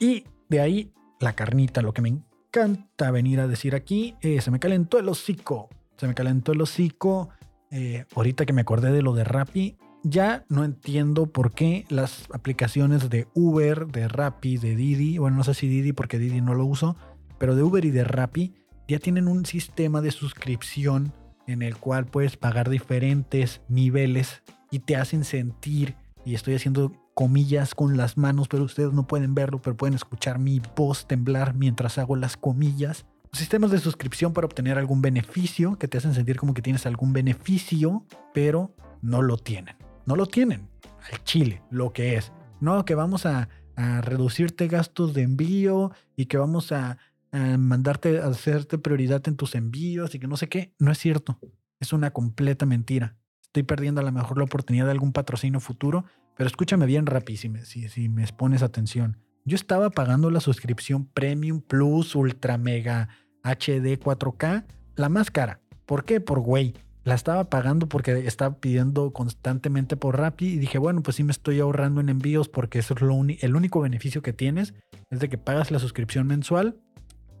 Y de ahí la carnita, lo que me encanta venir a decir aquí, eh, se me calentó el hocico, se me calentó el hocico eh, ahorita que me acordé de lo de Rappi, ya no entiendo por qué las aplicaciones de Uber, de Rappi, de Didi, bueno, no sé si Didi porque Didi no lo uso, pero de Uber y de Rappi ya tienen un sistema de suscripción en el cual puedes pagar diferentes niveles y te hacen sentir, y estoy haciendo comillas con las manos, pero ustedes no pueden verlo, pero pueden escuchar mi voz temblar mientras hago las comillas sistemas de suscripción para obtener algún beneficio, que te hacen sentir como que tienes algún beneficio, pero no lo tienen. No lo tienen. Al chile, lo que es. No, que vamos a, reducirte gastos de envío y que vamos a, a, mandarte a hacerte prioridad en tus envíos y que no sé qué. No es cierto. Es una completa mentira. Estoy perdiendo a lo mejor la oportunidad de algún patrocinio futuro, pero escúchame bien rapidísimo si, si me pones atención. Yo estaba pagando la suscripción Premium Plus Ultra Mega HD 4K, la más cara. ¿Por qué? Por güey. La estaba pagando porque estaba pidiendo constantemente por Rappi y dije, bueno, pues sí me estoy ahorrando en envíos porque eso es lo el único beneficio que tienes, es de que pagas la suscripción mensual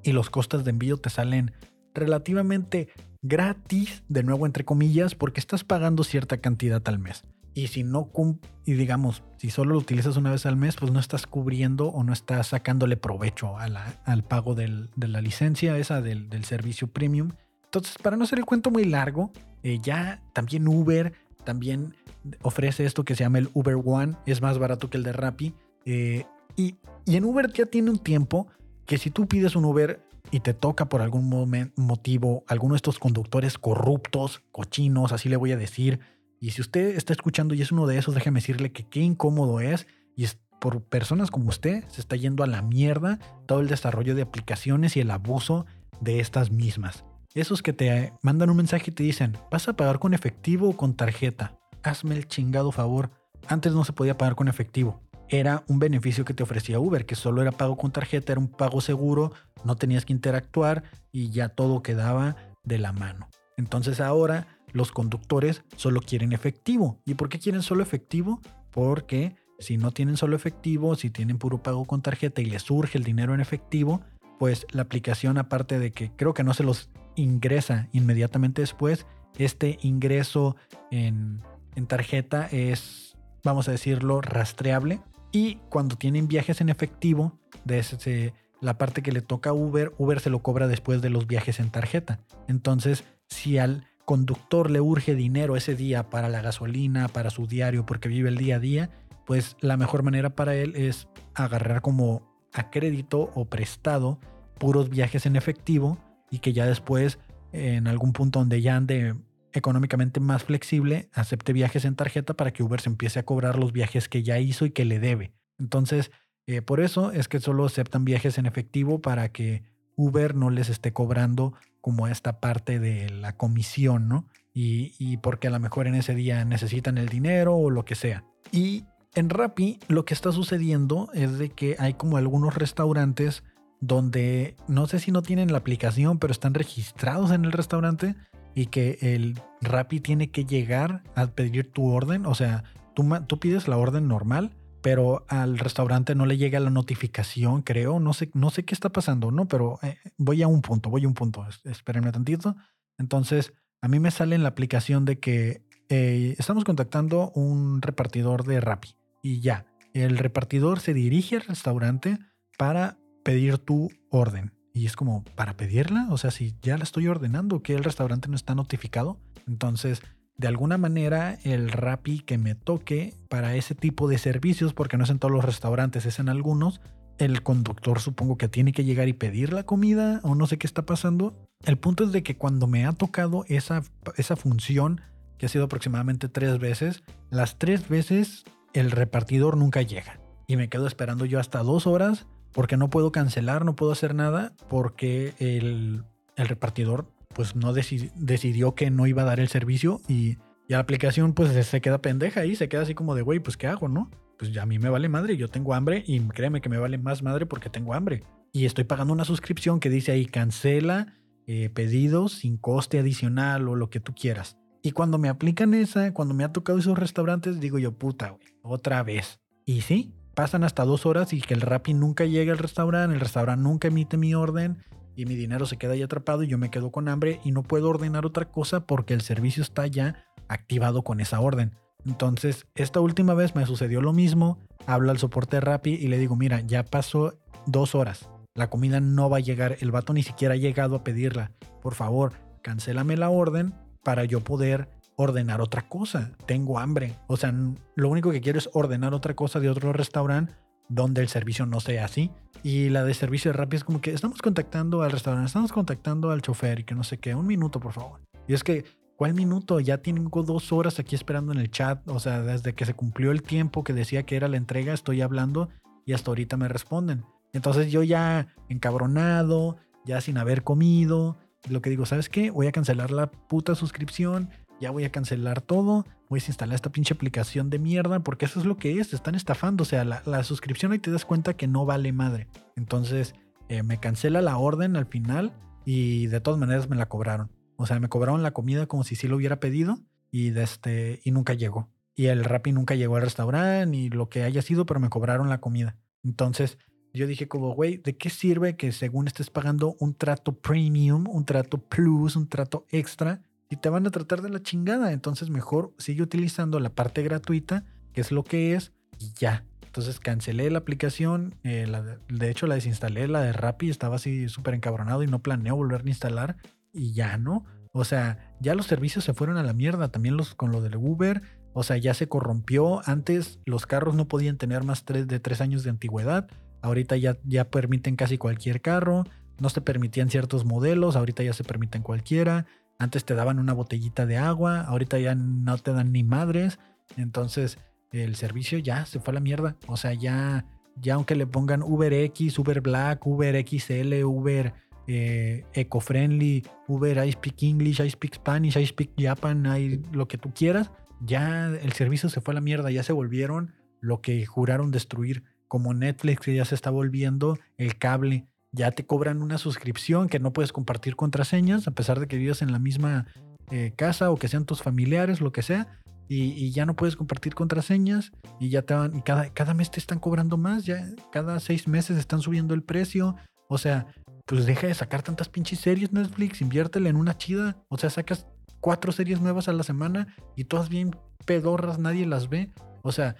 y los costos de envío te salen relativamente gratis, de nuevo entre comillas, porque estás pagando cierta cantidad al mes. Y si no y digamos, si solo lo utilizas una vez al mes, pues no estás cubriendo o no estás sacándole provecho al pago de la licencia esa del, servicio premium. Entonces, para no hacer el cuento muy largo, eh, ya también Uber también ofrece esto que se llama el Uber One, es más barato que el de Rappi. Eh, y, y en Uber ya tiene un tiempo que si tú pides un Uber y te toca por algún motivo alguno de estos conductores corruptos, cochinos, así le voy a decir, y si usted está escuchando y es uno de esos, déjeme decirle que qué incómodo es. Y es por personas como usted, se está yendo a la mierda todo el desarrollo de aplicaciones y el abuso de estas mismas. Esos que te mandan un mensaje y te dicen, ¿vas a pagar con efectivo o con tarjeta? Hazme el chingado favor. Antes no se podía pagar con efectivo. Era un beneficio que te ofrecía Uber, que solo era pago con tarjeta, era un pago seguro, no tenías que interactuar y ya todo quedaba de la mano. Entonces ahora los conductores solo quieren efectivo. ¿Y por qué quieren solo efectivo? Porque si no tienen solo efectivo, si tienen puro pago con tarjeta y les surge el dinero en efectivo, pues la aplicación, aparte de que creo que no se los ingresa inmediatamente después, este ingreso en, tarjeta es, vamos a decirlo, rastreable. Y cuando tienen viajes en efectivo, desde la parte que le toca a Uber, Uber se lo cobra después de los viajes en tarjeta. Entonces, si al conductor le urge dinero ese día para la gasolina, para su diario, porque vive el día a día, pues la mejor manera para él es agarrar como a crédito o prestado puros viajes en efectivo y que ya después en algún punto donde ya ande económicamente más flexible, acepte viajes en tarjeta para que Uber se empiece a cobrar los viajes que ya hizo y que le debe. Entonces, eh, por eso es que solo aceptan viajes en efectivo para que Uber no les esté cobrando como esta parte de la comisión, ¿no? Y, porque a lo mejor en ese día necesitan el dinero o lo que sea. Y en Rappi lo que está sucediendo es de que hay como algunos restaurantes donde no sé si no tienen la aplicación, pero están registrados en el restaurante y que el Rappi tiene que llegar a pedir tu orden. O sea, tú, tú pides la orden normal pero al restaurante no le llega la notificación, creo. No sé, no sé qué está pasando, ¿no? Pero eh, voy a un punto, voy a un punto. Espérenme tantito. Entonces, a mí me sale en la aplicación de que eh, estamos contactando un repartidor de Rappi. Y ya, el repartidor se dirige al restaurante para pedir tu orden. Y es como, ¿para pedirla? O sea, si ya la estoy ordenando, que el restaurante no está notificado. Entonces, de alguna manera el Rappi que me toque para ese tipo de servicios, porque no es en todos los restaurantes, es en algunos, el conductor supongo que tiene que llegar y pedir la comida o no sé qué está pasando. El punto es de que cuando me ha tocado esa, esa función, que ha sido aproximadamente tres veces, las tres veces el repartidor nunca llega. Y me quedo esperando yo hasta dos horas porque no puedo cancelar, no puedo hacer nada porque el, el repartidor pues no decidió que no iba a dar el servicio y, y la aplicación pues se queda pendeja y se queda así como de, güey, pues ¿qué hago, no? Pues ya a mí me vale madre, yo tengo hambre y créeme que me vale más madre porque tengo hambre. Y estoy pagando una suscripción que dice ahí cancela eh, pedidos sin coste adicional o lo que tú quieras. Y cuando me aplican esa, cuando me ha tocado esos restaurantes, digo yo, puta, güey, otra vez. Y sí, pasan hasta dos horas y que el Rappi nunca llega al restaurante, el restaurante nunca emite mi orden y mi dinero se queda ahí atrapado y yo me quedo con hambre y no puedo ordenar otra cosa porque el servicio está ya activado con esa orden. Entonces, esta última vez me sucedió lo mismo. Hablo al soporte Rappi y le digo, mira, ya pasó dos horas. La comida no va a llegar. El vato ni siquiera ha llegado a pedirla. Por favor, cancélame la orden para yo poder ordenar otra cosa. Tengo hambre. O sea, lo único que quiero es ordenar otra cosa de otro restaurante donde el servicio no sea así. Y la de servicio de es como que estamos contactando al restaurante, estamos contactando al chofer y que no sé qué. Un minuto, por favor. Y es que, ¿cuál minuto? Ya tengo dos horas aquí esperando en el chat. O sea, desde que se cumplió el tiempo que decía que era la entrega, estoy hablando y hasta ahorita me responden. Entonces yo ya encabronado, ya sin haber comido, lo que digo, ¿sabes qué? Voy a cancelar la puta suscripción, ya voy a cancelar todo, voy a instalar esta pinche aplicación de mierda, porque eso es lo que es, están estafando, o sea, la, suscripción ahí te das cuenta que no vale madre. Entonces eh, me cancela la orden al final y de todas maneras me la cobraron. O sea, me cobraron la comida como si sí lo hubiera pedido y, este, y nunca llegó. Y el Rappi nunca llegó al restaurante ni lo que haya sido, pero me cobraron la comida. Entonces, yo dije como, güey, ¿de qué sirve que según estés pagando un trato premium, un trato plus, un trato extra, y te van a tratar de la chingada? Entonces mejor sigue utilizando la parte gratuita, que es lo que es, y ya. Entonces cancelé la aplicación, eh, de, hecho la desinstalé, la de Rappi, estaba así súper encabronado y no planeo volver a instalar, y ya no. O sea, ya los servicios se fueron a la mierda, también los con lo del Uber, o sea, ya se corrompió. Antes los carros no podían tener más de tres años de antigüedad. Ahorita ya, ya permiten casi cualquier carro. No se permitían ciertos modelos, ahorita ya se permiten cualquiera. Antes te daban una botellita de agua, ahorita ya no te dan ni madres. Entonces el servicio ya se fue a la mierda. O sea, ya, ya aunque le pongan Uber X, Uber Black, Uber XL, Uber eh, Eco-Friendly, Uber I Speak English, I Speak Spanish, I Speak Japan, hay lo que tú quieras, ya el servicio se fue a la mierda, ya se volvieron lo que juraron destruir como Netflix que ya se está volviendo el cable. Ya te cobran una suscripción que no puedes compartir contraseñas a pesar de que vivas en la misma eh, casa o que sean tus familiares, lo que sea. Y, ya no puedes compartir contraseñas y ya te van, y cada, cada mes te están cobrando más, ya cada seis meses están subiendo el precio. O sea, pues deja de sacar tantas pinches series Netflix, inviértele en una chida. O sea, sacas cuatro series nuevas a la semana y todas bien pedorras, nadie las ve. O sea,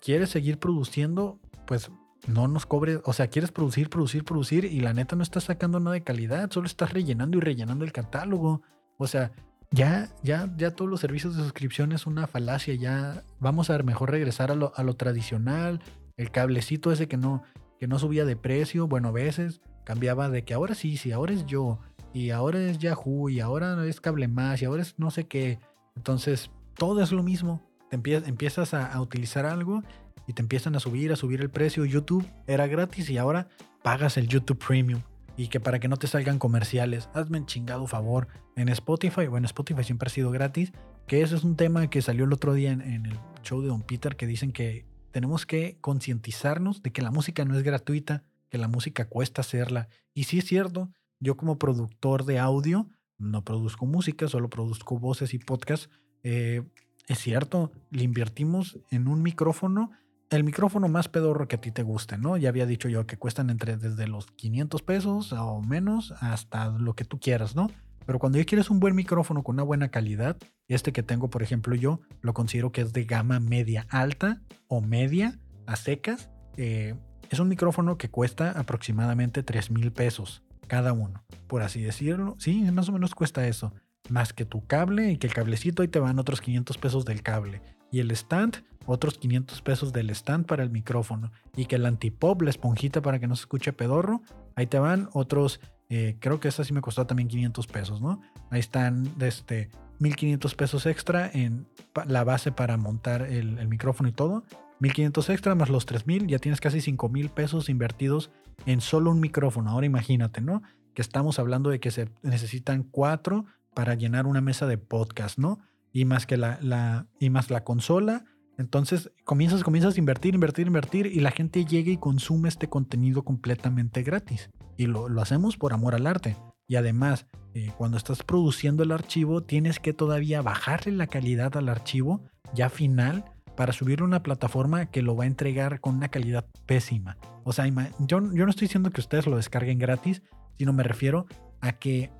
quieres seguir produciendo, pues no nos cobre, o sea, quieres producir, producir, producir y la neta no estás sacando nada de calidad, solo estás rellenando y rellenando el catálogo. O sea, ya, ya, ya todos los servicios de suscripción es una falacia, ya vamos a mejor regresar a lo, a lo tradicional, el cablecito ese que no, que no subía de precio, bueno, a veces cambiaba de que ahora sí, sí, ahora es yo, y ahora es Yahoo, y ahora es cable más, y ahora es no sé qué. Entonces, todo es lo mismo. Empiezas a utilizar algo y te empiezan a subir, a subir el precio. YouTube era gratis y ahora pagas el YouTube Premium. Y que para que no te salgan comerciales, hazme un chingado favor. En Spotify, bueno, Spotify siempre ha sido gratis, que eso es un tema que salió el otro día en, en el show de Don Peter, que dicen que tenemos que concientizarnos de que la música no es gratuita, que la música cuesta hacerla. Y sí es cierto, yo como productor de audio, no produzco música, solo produzco voces y podcasts. Eh, es cierto, le invertimos en un micrófono el micrófono más pedorro que a ti te guste, ¿no? Ya había dicho yo que cuestan entre desde los 500 pesos o menos hasta lo que tú quieras, ¿no? Pero cuando ya quieres un buen micrófono con una buena calidad, este que tengo, por ejemplo, yo lo considero que es de gama media alta o media a secas. Eh, es un micrófono que cuesta aproximadamente 3 mil pesos cada uno, por así decirlo. Sí, más o menos cuesta eso. Más que tu cable y que el cablecito ahí te van otros 500 pesos del cable y el stand, otros 500 pesos del stand para el micrófono. Y que el antipop, la esponjita para que no se escuche pedorro, ahí te van otros, eh, creo que esa sí me costó también 500 pesos, ¿no? Ahí están este, 1500 pesos extra en la base para montar el, el micrófono y todo. 1500 extra más los 3000, ya tienes casi 5000 pesos invertidos en solo un micrófono. Ahora imagínate, ¿no? Que estamos hablando de que se necesitan cuatro para llenar una mesa de podcast, ¿no? Y más que la, la y más la consola. Entonces comienzas, comienzas a invertir, invertir, invertir y la gente llega y consume este contenido completamente gratis. Y lo, lo hacemos por amor al arte. Y además, eh, cuando estás produciendo el archivo, tienes que todavía bajarle la calidad al archivo ya final para subirlo a una plataforma que lo va a entregar con una calidad pésima. O sea, yo, yo no estoy diciendo que ustedes lo descarguen gratis, sino me refiero a que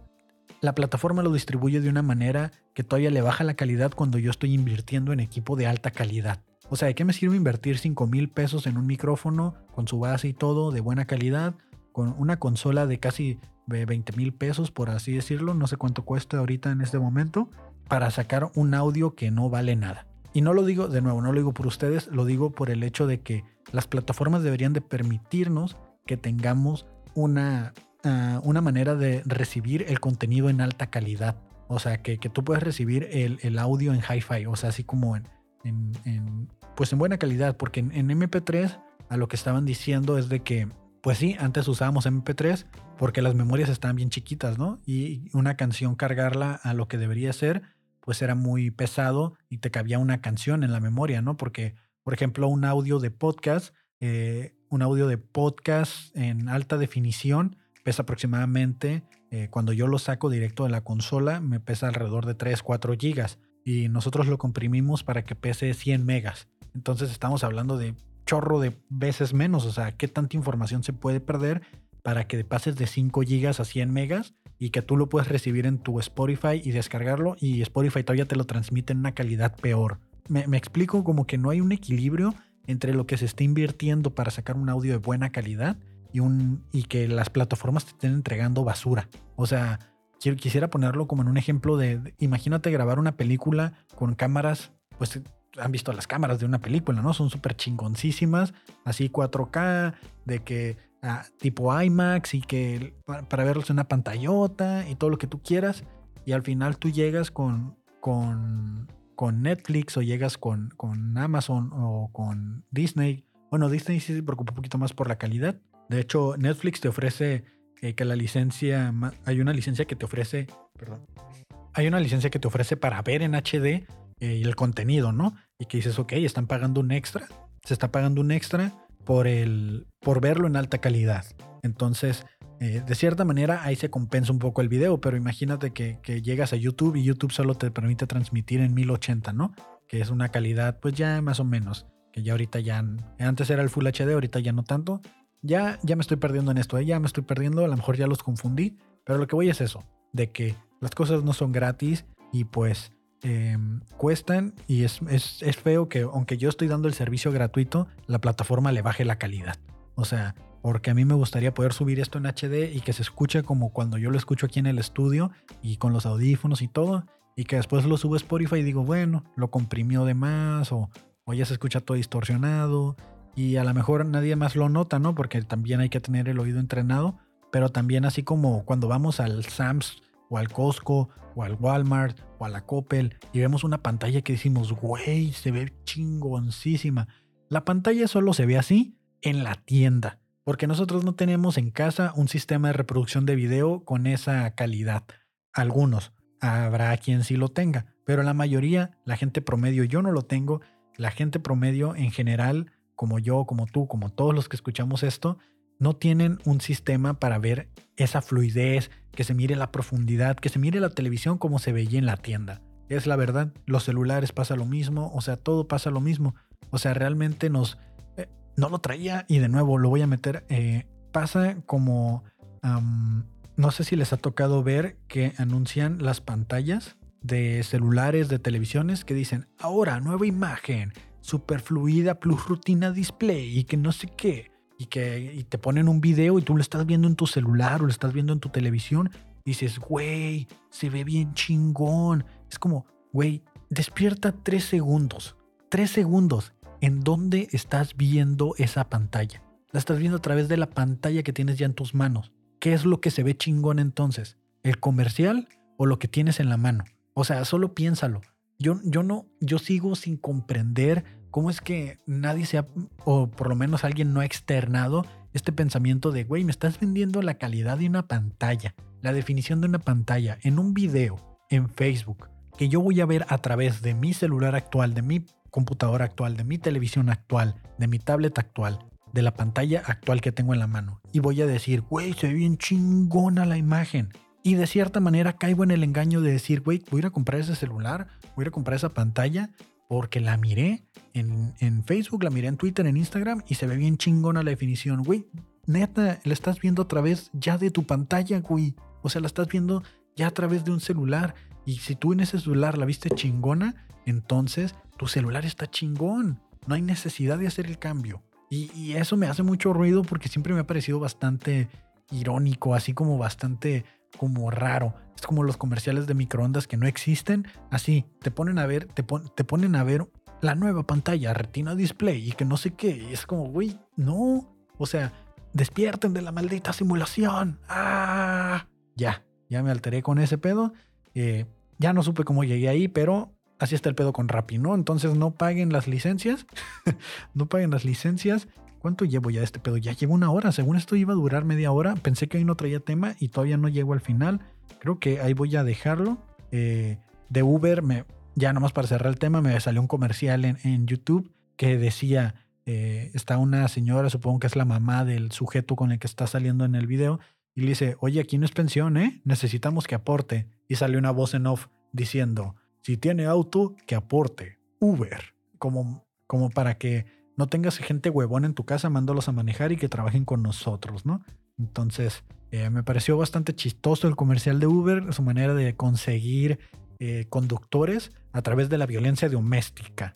la plataforma lo distribuye de una manera que todavía le baja la calidad cuando yo estoy invirtiendo en equipo de alta calidad. O sea, ¿de qué me sirve invertir 5 mil pesos en un micrófono con su base y todo de buena calidad? Con una consola de casi 20 mil pesos, por así decirlo, no sé cuánto cuesta ahorita en este momento, para sacar un audio que no vale nada. Y no lo digo, de nuevo, no lo digo por ustedes, lo digo por el hecho de que las plataformas deberían de permitirnos que tengamos una, ah, una manera de recibir el contenido en alta calidad. O sea, que, tú puedas recibir el, audio en hi-fi, o sea, así como en, en, pues en buena calidad, porque en, en MP3 a lo que estaban diciendo es de que pues sí, antes usábamos MP3 porque las memorias estaban bien chiquitas, ¿no? Y una canción cargarla a lo que debería ser, pues era muy pesado y te cabía una canción en la memoria, ¿no? Porque, por ejemplo, un audio de podcast, eh, un audio de podcast en alta definición pesa aproximadamente, eh, cuando yo lo saco directo de la consola, me pesa alrededor de 3, 4 gigas. Y nosotros lo comprimimos para que pese 100 megas. Entonces estamos hablando de chorro de veces menos. O sea, qué tanta información se puede perder para que pases de 5 gigas a 100 megas y que tú lo puedes recibir en tu Spotify y descargarlo y Spotify todavía te lo transmite en una calidad peor. Me, explico como que no hay un equilibrio entre lo que se está invirtiendo para sacar un audio de buena calidad y, que las plataformas te estén entregando basura. O sea, quisiera ponerlo como en un ejemplo de, imagínate grabar una película con cámaras, pues han visto las cámaras de una película, ¿no? Son súper chingoncísimas, así 4K, de que ah, tipo IMAX y que para, verlos en una pantallota y todo lo que tú quieras. Y al final tú llegas con, con, con Netflix o llegas con, con Amazon o con Disney. Bueno, Disney sí se preocupa un poquito más por la calidad. De hecho, Netflix te ofrece eh, que la licencia, hay una licencia que te ofrece, perdón, hay una licencia que te ofrece para ver en HD eh, el contenido, ¿no? Y que dices, ok, están pagando un extra, se está pagando un extra por, el, por verlo en alta calidad. Entonces, eh, de cierta manera ahí se compensa un poco el video, pero imagínate que, que, llegas a YouTube y YouTube solo te permite transmitir en 1080, ¿no? Que es una calidad, pues ya más o menos, que ya ahorita ya, antes era el Full HD, ahorita ya no tanto. Ya, ya me estoy perdiendo en esto, ¿eh? ya me estoy perdiendo, a lo mejor ya los confundí, pero lo que voy es eso, de que las cosas no son gratis y pues Em, cuestan y es, es, feo que aunque yo estoy dando el servicio gratuito, la plataforma le baje la calidad. O sea, porque a mí me gustaría poder subir esto en HD y que se escuche como cuando yo lo escucho aquí en el estudio y con los audífonos y todo, y que después lo subo a Spotify y digo, bueno, lo comprimió de más o, o ya se escucha todo distorsionado y a lo mejor nadie más lo nota, ¿no? Porque también hay que tener el oído entrenado, pero también así como cuando vamos al Sams o al Costco o al Walmart o a la Coppel y vemos una pantalla que decimos, güey, se ve chingoncísima. La pantalla solo se ve así en la tienda, porque nosotros no tenemos en casa un sistema de reproducción de video con esa calidad. Algunos, habrá quien sí lo tenga, pero la mayoría, la gente promedio, yo no lo tengo, la gente promedio en general, como yo, como tú, como todos los que escuchamos esto, no tienen un sistema para ver esa fluidez, que se mire la profundidad, que se mire la televisión como se veía en la tienda. Es la verdad, los celulares pasa lo mismo, o sea, todo pasa lo mismo. O sea, realmente nos... Eh, no lo traía y de nuevo lo voy a meter. Eh, pasa como... no sé si les ha tocado ver que anuncian las pantallas de celulares, de televisiones, que dicen, ahora nueva imagen, super fluida, plus rutina display y que no sé qué y que te ponen un video y tú lo estás viendo en tu celular o lo estás viendo en tu televisión, dices, güey, se ve bien chingón. Es como, güey, despierta tres segundos. tres segundos. ¿En dónde estás viendo esa pantalla? La estás viendo a través de la pantalla que tienes ya en tus manos. ¿Qué es lo que se ve chingón entonces? ¿El comercial o lo que tienes en la mano? O sea, solo piénsalo. Yo, yo no, yo sigo sin comprender cómo es que nadie se ha, o por lo menos alguien no ha externado este pensamiento de, güey, me estás vendiendo la calidad de una pantalla, la definición de una pantalla en un video, en Facebook, que yo voy a ver a través de mi celular actual, de mi computadora actual, de mi televisión actual, de mi tablet actual, de la pantalla actual que tengo en la mano. Y voy a decir, güey, se ve bien chingona la imagen. Y de cierta manera caigo en el engaño de decir, güey, voy a ir a comprar ese celular, voy a ir a comprar esa pantalla porque la miré en, Facebook, la miré en Twitter, en Instagram y se ve bien chingona la definición. Güey, neta, la estás viendo a través ya de tu pantalla, güey. O sea, la estás viendo ya a través de un celular. Y si tú en ese celular la viste chingona, entonces tu celular está chingón. No hay necesidad de hacer el cambio. Y, eso me hace mucho ruido porque siempre me ha parecido bastante irónico, así como bastante como raro. Es como los comerciales de microondas que no existen. Así, te ponen a ver, te ponen a ver la nueva pantalla, Retina Display y que no sé qué. Y es como, güey, no. O sea, despierten de la maldita simulación. Ah, ya, ya me alteré con ese pedo. Eh, ya no supe cómo llegué ahí, pero así está el pedo con Rappi, ¿no? Entonces no paguen las licencias. no paguen las licencias. ¿Cuánto llevo ya de este pedo? Ya llevo una hora. Según esto iba a durar media hora. Pensé que hoy no traía tema y todavía no llego al final. Creo que ahí voy a dejarlo. Eh, de Uber, me, ya nomás para cerrar el tema, me salió un comercial en, YouTube que decía, eh, está una señora, supongo que es la mamá del sujeto con el que está saliendo en el video, y le dice, oye, aquí no es pensión, ¿eh? Necesitamos que aporte. Y sale una voz en off diciendo, si tiene auto, que aporte. Uber. Como, como para que no tengas gente huevón en tu casa, mándolos a manejar y que trabajen con nosotros, ¿no? Entonces, eh, me pareció bastante chistoso el comercial de Uber, su manera de conseguir eh, conductores a través de la violencia doméstica.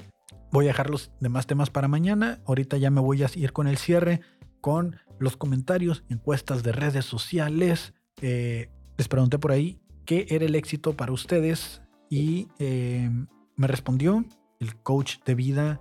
Voy a dejar los demás temas para mañana. Ahorita ya me voy a ir con el cierre, con los comentarios, encuestas de redes sociales. Eh, les pregunté por ahí qué era el éxito para ustedes y eh, me respondió el coach de vida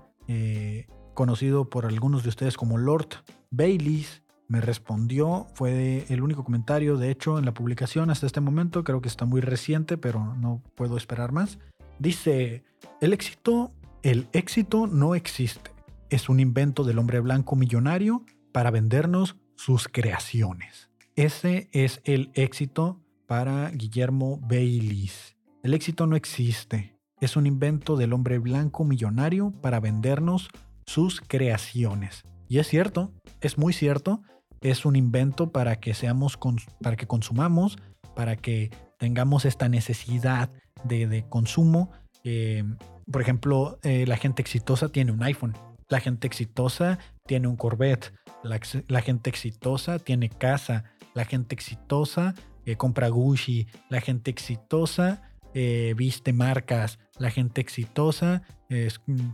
conocido por algunos de ustedes como Lord Baileys me respondió, fue el único comentario, de hecho, en la publicación hasta este momento, creo que está muy reciente, pero no puedo esperar más. Dice, el éxito, el éxito no existe, es un invento del hombre blanco millonario para vendernos sus creaciones. Ese es el éxito para Guillermo Baylis. El éxito no existe, es un invento del hombre blanco millonario para vendernos sus creaciones. Y es cierto, es muy cierto, es un invento para que seamos, para que consumamos, para que tengamos esta necesidad de, consumo. Eh, por ejemplo, eh, la gente exitosa tiene un iPhone, la gente exitosa tiene un Corvette, la, gente exitosa tiene casa, la gente exitosa eh, compra Gucci, la gente exitosa viste marcas, la gente exitosa mm,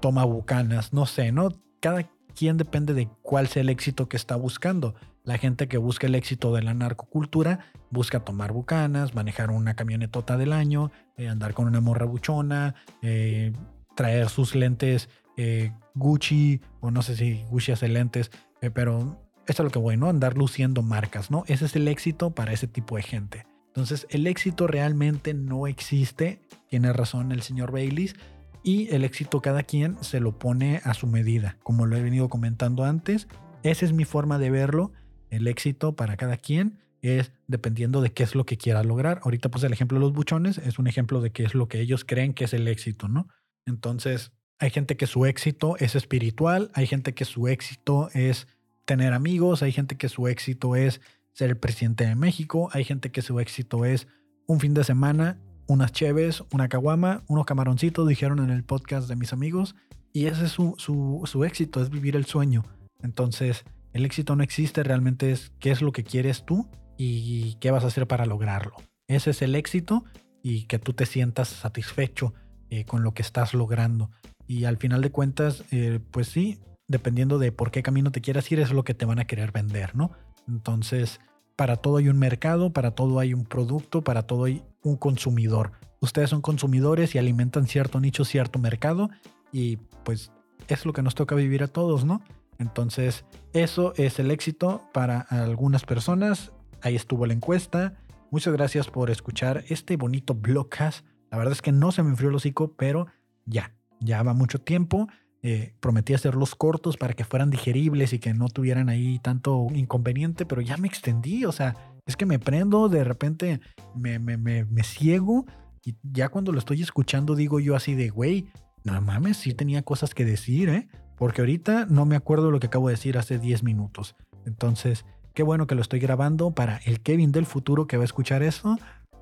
toma bucanas, no sé, ¿no? Cada, quién depende de cuál sea el éxito que está buscando. La gente que busca el éxito de la narcocultura busca tomar bucanas, manejar una camionetota del año, eh, andar con una morra buchona, eh, traer sus lentes eh, Gucci, o no sé si Gucci hace lentes, pero esto es lo que voy, ¿no? Andar luciendo marcas, ¿no? Ese es el éxito para ese tipo de gente. Entonces, el éxito realmente no existe. Tiene razón el señor Baileys y el éxito cada quien se lo pone a su medida. Como lo he venido comentando antes, esa es mi forma de verlo. El éxito para cada quien es dependiendo de qué es lo que quiera lograr. Ahorita pues el ejemplo de los buchones es un ejemplo de qué es lo que ellos creen que es el éxito, ¿no? Entonces, hay gente que su éxito es espiritual, hay gente que su éxito es tener amigos, hay gente que su éxito es ser el presidente de México, hay gente que su éxito es un fin de semana unas cheves, una caguama, unos camaroncitos, dijeron en el podcast de mis amigos. Y ese es su, su, éxito, es vivir el sueño. Entonces, el éxito no existe, realmente es qué es lo que quieres tú y qué vas a hacer para lograrlo. Ese es el éxito y que tú te sientas satisfecho eh, con lo que estás logrando. Y al final de cuentas, eh, pues sí, dependiendo de por qué camino te quieras ir, es lo que te van a querer vender, ¿no? Entonces, para todo hay un mercado, para todo hay un producto, para todo hay un consumidor. Ustedes son consumidores y alimentan cierto nicho, cierto mercado y pues es lo que nos toca vivir a todos, ¿no? Entonces, eso es el éxito para algunas personas. Ahí estuvo la encuesta. Muchas gracias por escuchar este bonito blogcast. La verdad es que no se me enfrió el hocico, pero ya, ya va mucho tiempo. Eh, prometí hacerlos cortos para que fueran digeribles y que no tuvieran ahí tanto inconveniente, pero ya me extendí. O sea, es que me prendo, de repente me, me, me, me ciego y ya cuando lo estoy escuchando digo yo así de, güey, no mames, sí tenía cosas que decir, ¿eh? Porque ahorita no me acuerdo lo que acabo de decir hace 10 minutos. Entonces, qué bueno que lo estoy grabando para el Kevin del futuro que va a escuchar eso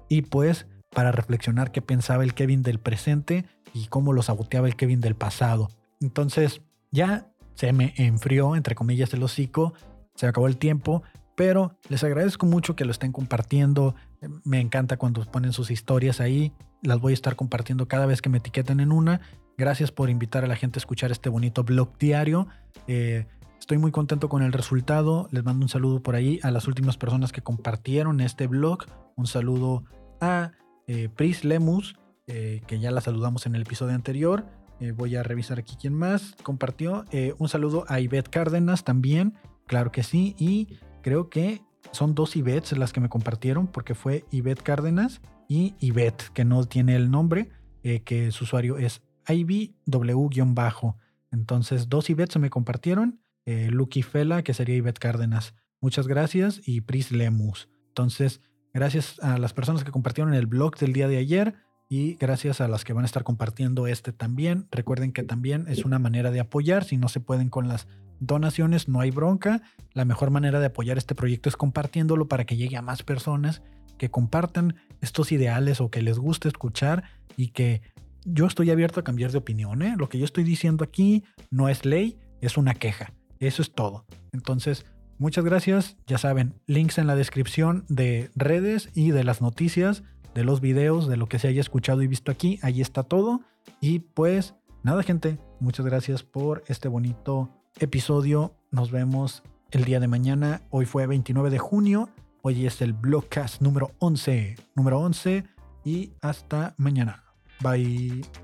y pues para reflexionar qué pensaba el Kevin del presente y cómo lo saboteaba el Kevin del pasado. Entonces, ya se me enfrió, entre comillas, el hocico, se acabó el tiempo, pero les agradezco mucho que lo estén compartiendo. Me encanta cuando ponen sus historias ahí. Las voy a estar compartiendo cada vez que me etiqueten en una. Gracias por invitar a la gente a escuchar este bonito blog diario. Eh, estoy muy contento con el resultado. Les mando un saludo por ahí a las últimas personas que compartieron este blog. Un saludo a eh, Pris Lemus, eh, que ya la saludamos en el episodio anterior. voy a revisar aquí quién más compartió. un saludo a Ivette Cárdenas también, claro que sí. Y creo que son dos Ivettes las que me compartieron, porque fue Ivette Cárdenas y Ivette, que no tiene el nombre, que su usuario es IBW-bajo. Entonces, dos Ivette se me compartieron. Eh, Lucky Fela, que sería Ivette Cárdenas. Muchas gracias. Y Pris Lemus. Entonces, gracias a las personas que compartieron el blog del día de ayer y gracias a las que van a estar compartiendo este también. Recuerden que también es una manera de apoyar. Si no se pueden con las donaciones, no hay bronca. La mejor manera de apoyar este proyecto es compartiéndolo para que llegue a más personas que compartan estos ideales o que les guste escuchar y que yo estoy abierto a cambiar de opinión. ¿eh? Lo que yo estoy diciendo aquí no es ley, es una queja. Eso es todo. Entonces, muchas gracias. Ya saben, links en la descripción de redes y de las noticias, de los videos, de lo que se haya escuchado y visto aquí. Ahí está todo. Y pues, nada, gente. Muchas gracias por este bonito episodio. Nos vemos el día de mañana. Hoy fue 29 de junio. Hoy es el Blogcast número 11. Número 11. Y hasta mañana. Bye.